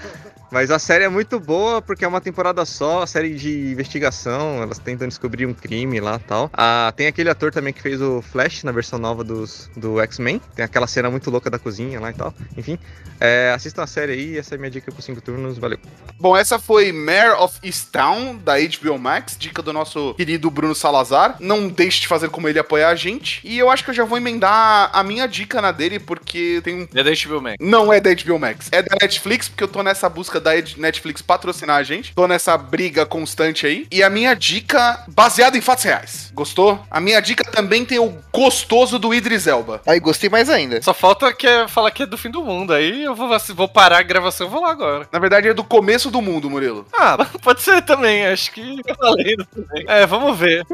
Mas a série é muito boa porque é uma temporada só, série de investigação, elas tentam descobrir um crime lá tal. Ah, tem aquele ator também que fez o Flash na versão nova dos, do X-Men. Tem aquela cena muito louca da cozinha lá e tal. Enfim, é, assistam a série aí, essa é a minha dica por 5 turnos, valeu. Bom, essa foi Mare of Easttown, da HBO Max, dica do nosso querido Bruno Salazar. Não deixe de fazer como ele apoiar a gente. E eu acho que eu já vou emendar a minha dica na dele, porque tem um. É da HBO Max. Não é da HBO Max. É da Netflix, porque eu tô nessa busca da Netflix patrocinar a gente. Tô nessa briga constante aí. E a minha dica, baseada em fatos reais. Gostou? A minha dica também tem o gostoso do Idris Elba. Aí, gostei mais ainda. Só falta que é, falar que é do fim do mundo. Aí eu vou, vou parar a gravação e vou lá agora. Na verdade, é do começo do mundo, Murilo. Ah, (laughs) pode ser também. Acho que eu falei também. É, vamos ver.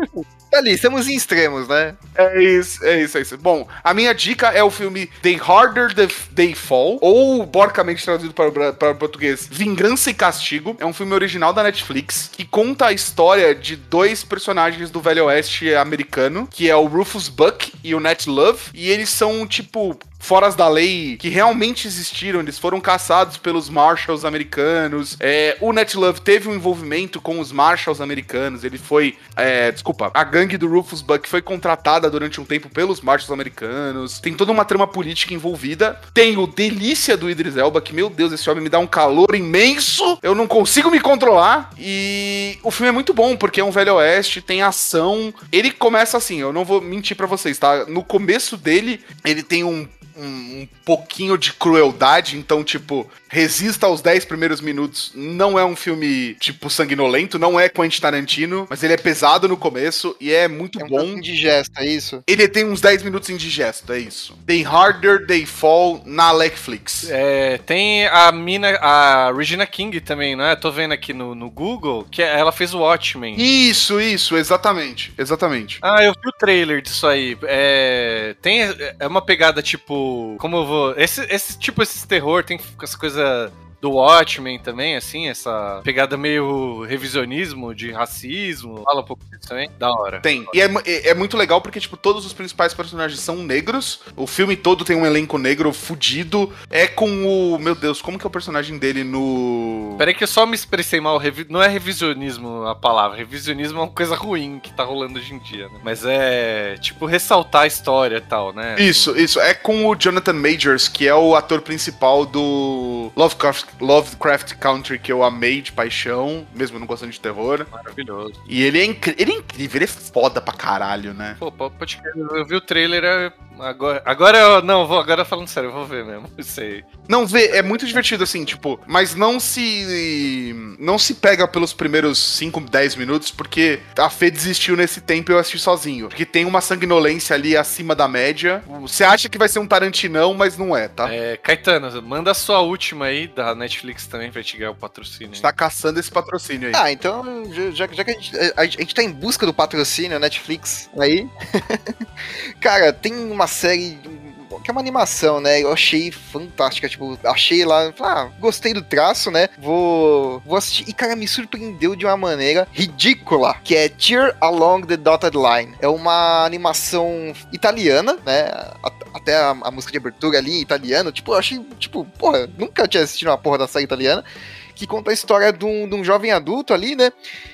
Tá ali, estamos em extremos, né? É isso, é isso, é isso. Bom, a minha dica é o filme The Harder the They Fall, ou porcamente traduzido para, para o português, Vingança e Castigo. É um filme original da Netflix que conta a história de dois personagens do Velho Oeste americano, que é o Rufus Buck e o Nat Love, e eles são, tipo, foras da lei que realmente existiram, eles foram caçados pelos Marshalls americanos. É, o Net Love teve um envolvimento com os Marshalls americanos. Ele foi. é, desculpa, a gangue do Rufus Buck foi contratada durante um tempo pelos Marshalls americanos. Tem toda uma trama política envolvida. Tem o delícia do Idris Elba, que, meu Deus, esse homem me dá um calor imenso. Eu não consigo me controlar. E o filme é muito bom, porque é um velho oeste, tem ação. Ele começa assim, eu não vou mentir pra vocês, tá? No começo dele, ele tem um um, um pouquinho de crueldade, então, tipo, resista aos 10 primeiros minutos. Não é um filme, tipo, sanguinolento, não é Quentin Tarantino, mas ele é pesado no começo e é muito É um bom. indigesto, é isso? Ele tem uns 10 minutos indigesto, é isso. They Harder, They Fall na Netflix. É, tem a mina, a Regina King também, não é? Tô vendo aqui no, no Google que ela fez o Watchmen. Isso, isso, exatamente, exatamente. Ah, eu vi o trailer disso aí. É, tem é uma pegada tipo, como eu vou, esse, esse tipo esse terror tem essa coisa do Watchmen também, assim, essa pegada meio revisionismo de racismo. Fala um pouco disso também. Da hora. Tem. E é, é- é muito legal porque, tipo, todos os principais personagens são negros. O filme todo tem um elenco negro fudido. É com o. Meu Deus, como que é o personagem dele no. Peraí que eu só me expressei mal. revi- Não é revisionismo a palavra. Revisionismo é uma coisa ruim que tá rolando hoje em dia, né? Mas é, tipo, ressaltar a história e tal, né? Isso, isso. É com o Jonathan Majors, que é o ator principal do Lovecraft, Lovecraft Country, que eu amei de paixão, mesmo não gostando de terror. Maravilhoso. E ele é, ele é incrível, ele é foda pra caralho, né? Pô, pô, pode crer, eu vi o trailer é, agora. Agora eu. Não, vou, agora falando sério, eu vou ver mesmo. (laughs) Aí. Não, vê, é muito divertido assim, tipo, mas não se. Não se pega pelos primeiros 5, 10 minutos, porque a Fê desistiu nesse tempo e eu assisti sozinho. Porque tem uma sanguinolência ali acima da média. Você acha que vai ser um Tarantinão, mas não é, tá? É, Caetano, manda a sua última aí da Netflix também pra te ganhar o patrocínio. A gente tá caçando esse patrocínio aí. Ah, então, já, já que a gente, a, a gente tá em busca do patrocínio, Netflix, aí. (laughs) Cara, tem uma série que é uma animação, né? Eu achei fantástica, tipo, achei lá, ah, gostei do traço, né? Vou, vou assistir. E, cara, me surpreendeu de uma maneira ridícula, que é Cheer Along the Dotted Line. É uma animação italiana, né? Até a, a música de abertura ali em italiano, tipo, eu achei, tipo, porra, nunca tinha assistido uma porra da série italiana que conta a história de um, de um jovem adulto ali, né?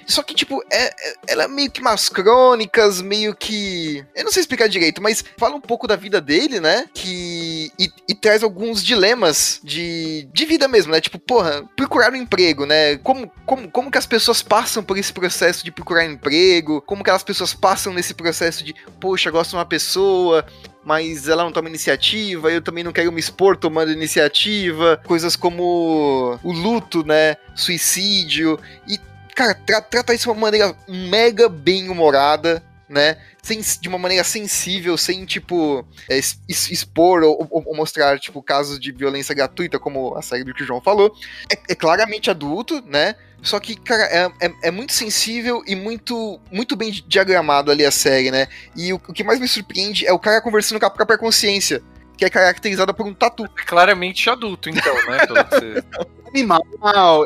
Só que, tipo, é, é- ela é meio que umas crônicas, meio que. Eu não sei explicar direito, mas fala um pouco da vida dele, né? Que. E, e traz alguns dilemas de, de vida mesmo, né? Tipo, porra, procurar um emprego, né? Como, como, como que as pessoas passam por esse processo de procurar emprego? Como que as pessoas passam nesse processo de, poxa, gosto de uma pessoa, mas ela não toma iniciativa, eu também não quero me expor tomando iniciativa, coisas como o luto, né, suicídio, e, cara, tra trata isso de uma maneira mega bem humorada, né, sem, de uma maneira sensível, sem, tipo, é, expor ou, ou- ou mostrar, tipo, casos de violência gratuita, como a série do que o João falou. É, é claramente adulto, né, só que, cara, é, é, é muito sensível e muito, muito bem diagramado ali a série, né? E o, o que mais me surpreende é o cara conversando com a própria consciência, que é caracterizada por um tatu. É claramente adulto, então, né? Pelo que você- (laughs) Animal.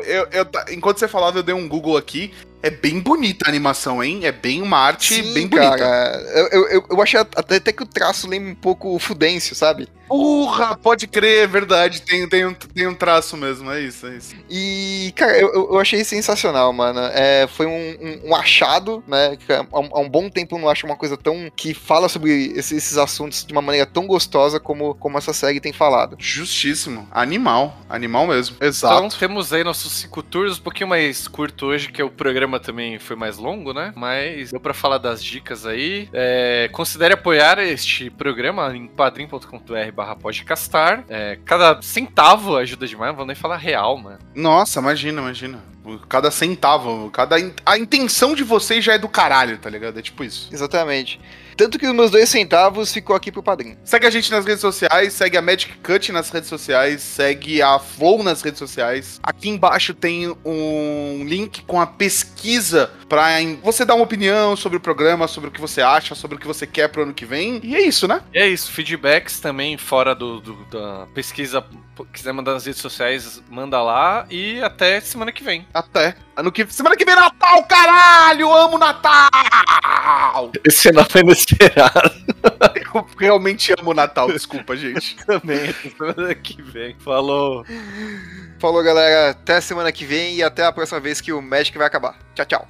Eu, eu, enquanto você falava, eu dei um Google aqui. É bem bonita a animação, hein? É bem uma arte bem bonita. cara. Eu, eu, eu- achei até, até que o traço lembra um pouco o Fudêncio, sabe? Porra, pode crer, é verdade. Tem, tem, um, tem um traço mesmo, é isso, é isso. E, cara, eu, eu- achei sensacional, mano. É, foi um, um- um achado, né? Há um, há um bom tempo eu não acho uma coisa tão. que fala sobre esses, esses assuntos de uma maneira tão gostosa como, como essa série tem falado. Justíssimo. Animal. Animal mesmo. Então Exato. temos aí nossos cinco tours, um pouquinho mais curto hoje, que o programa também foi mais longo, né? Mas deu pra falar das dicas aí. É, considere apoiar este programa em padrim.com.br barra podcastar. É, cada centavo ajuda demais, não vou nem falar real, mano. Nossa, imagina, imagina. Cada centavo, cada. in- A intenção de vocês já é do caralho, tá ligado? É tipo isso. Exatamente. Tanto que os meus dois centavos ficou aqui pro padrinho. Segue a gente nas redes sociais, segue a Magic Cut nas redes sociais, segue a Flow nas redes sociais. Aqui embaixo tem um link com a pesquisa pra você dar uma opinião sobre o programa, sobre o que você acha, sobre o que você quer pro ano que vem. E é isso, né? E é isso, feedbacks também fora do, do- da pesquisa. Quiser mandar nas redes sociais, manda lá. E até semana que vem. Até. Ano que... Semana que vem é Natal, caralho! Amo Natal! Esse não foi inesperado. Eu realmente amo o Natal, desculpa, gente. (laughs) Também, semana que vem. Falou. Falou, galera. Até semana que vem e até a próxima vez que o Magic vai acabar. Tchau, tchau.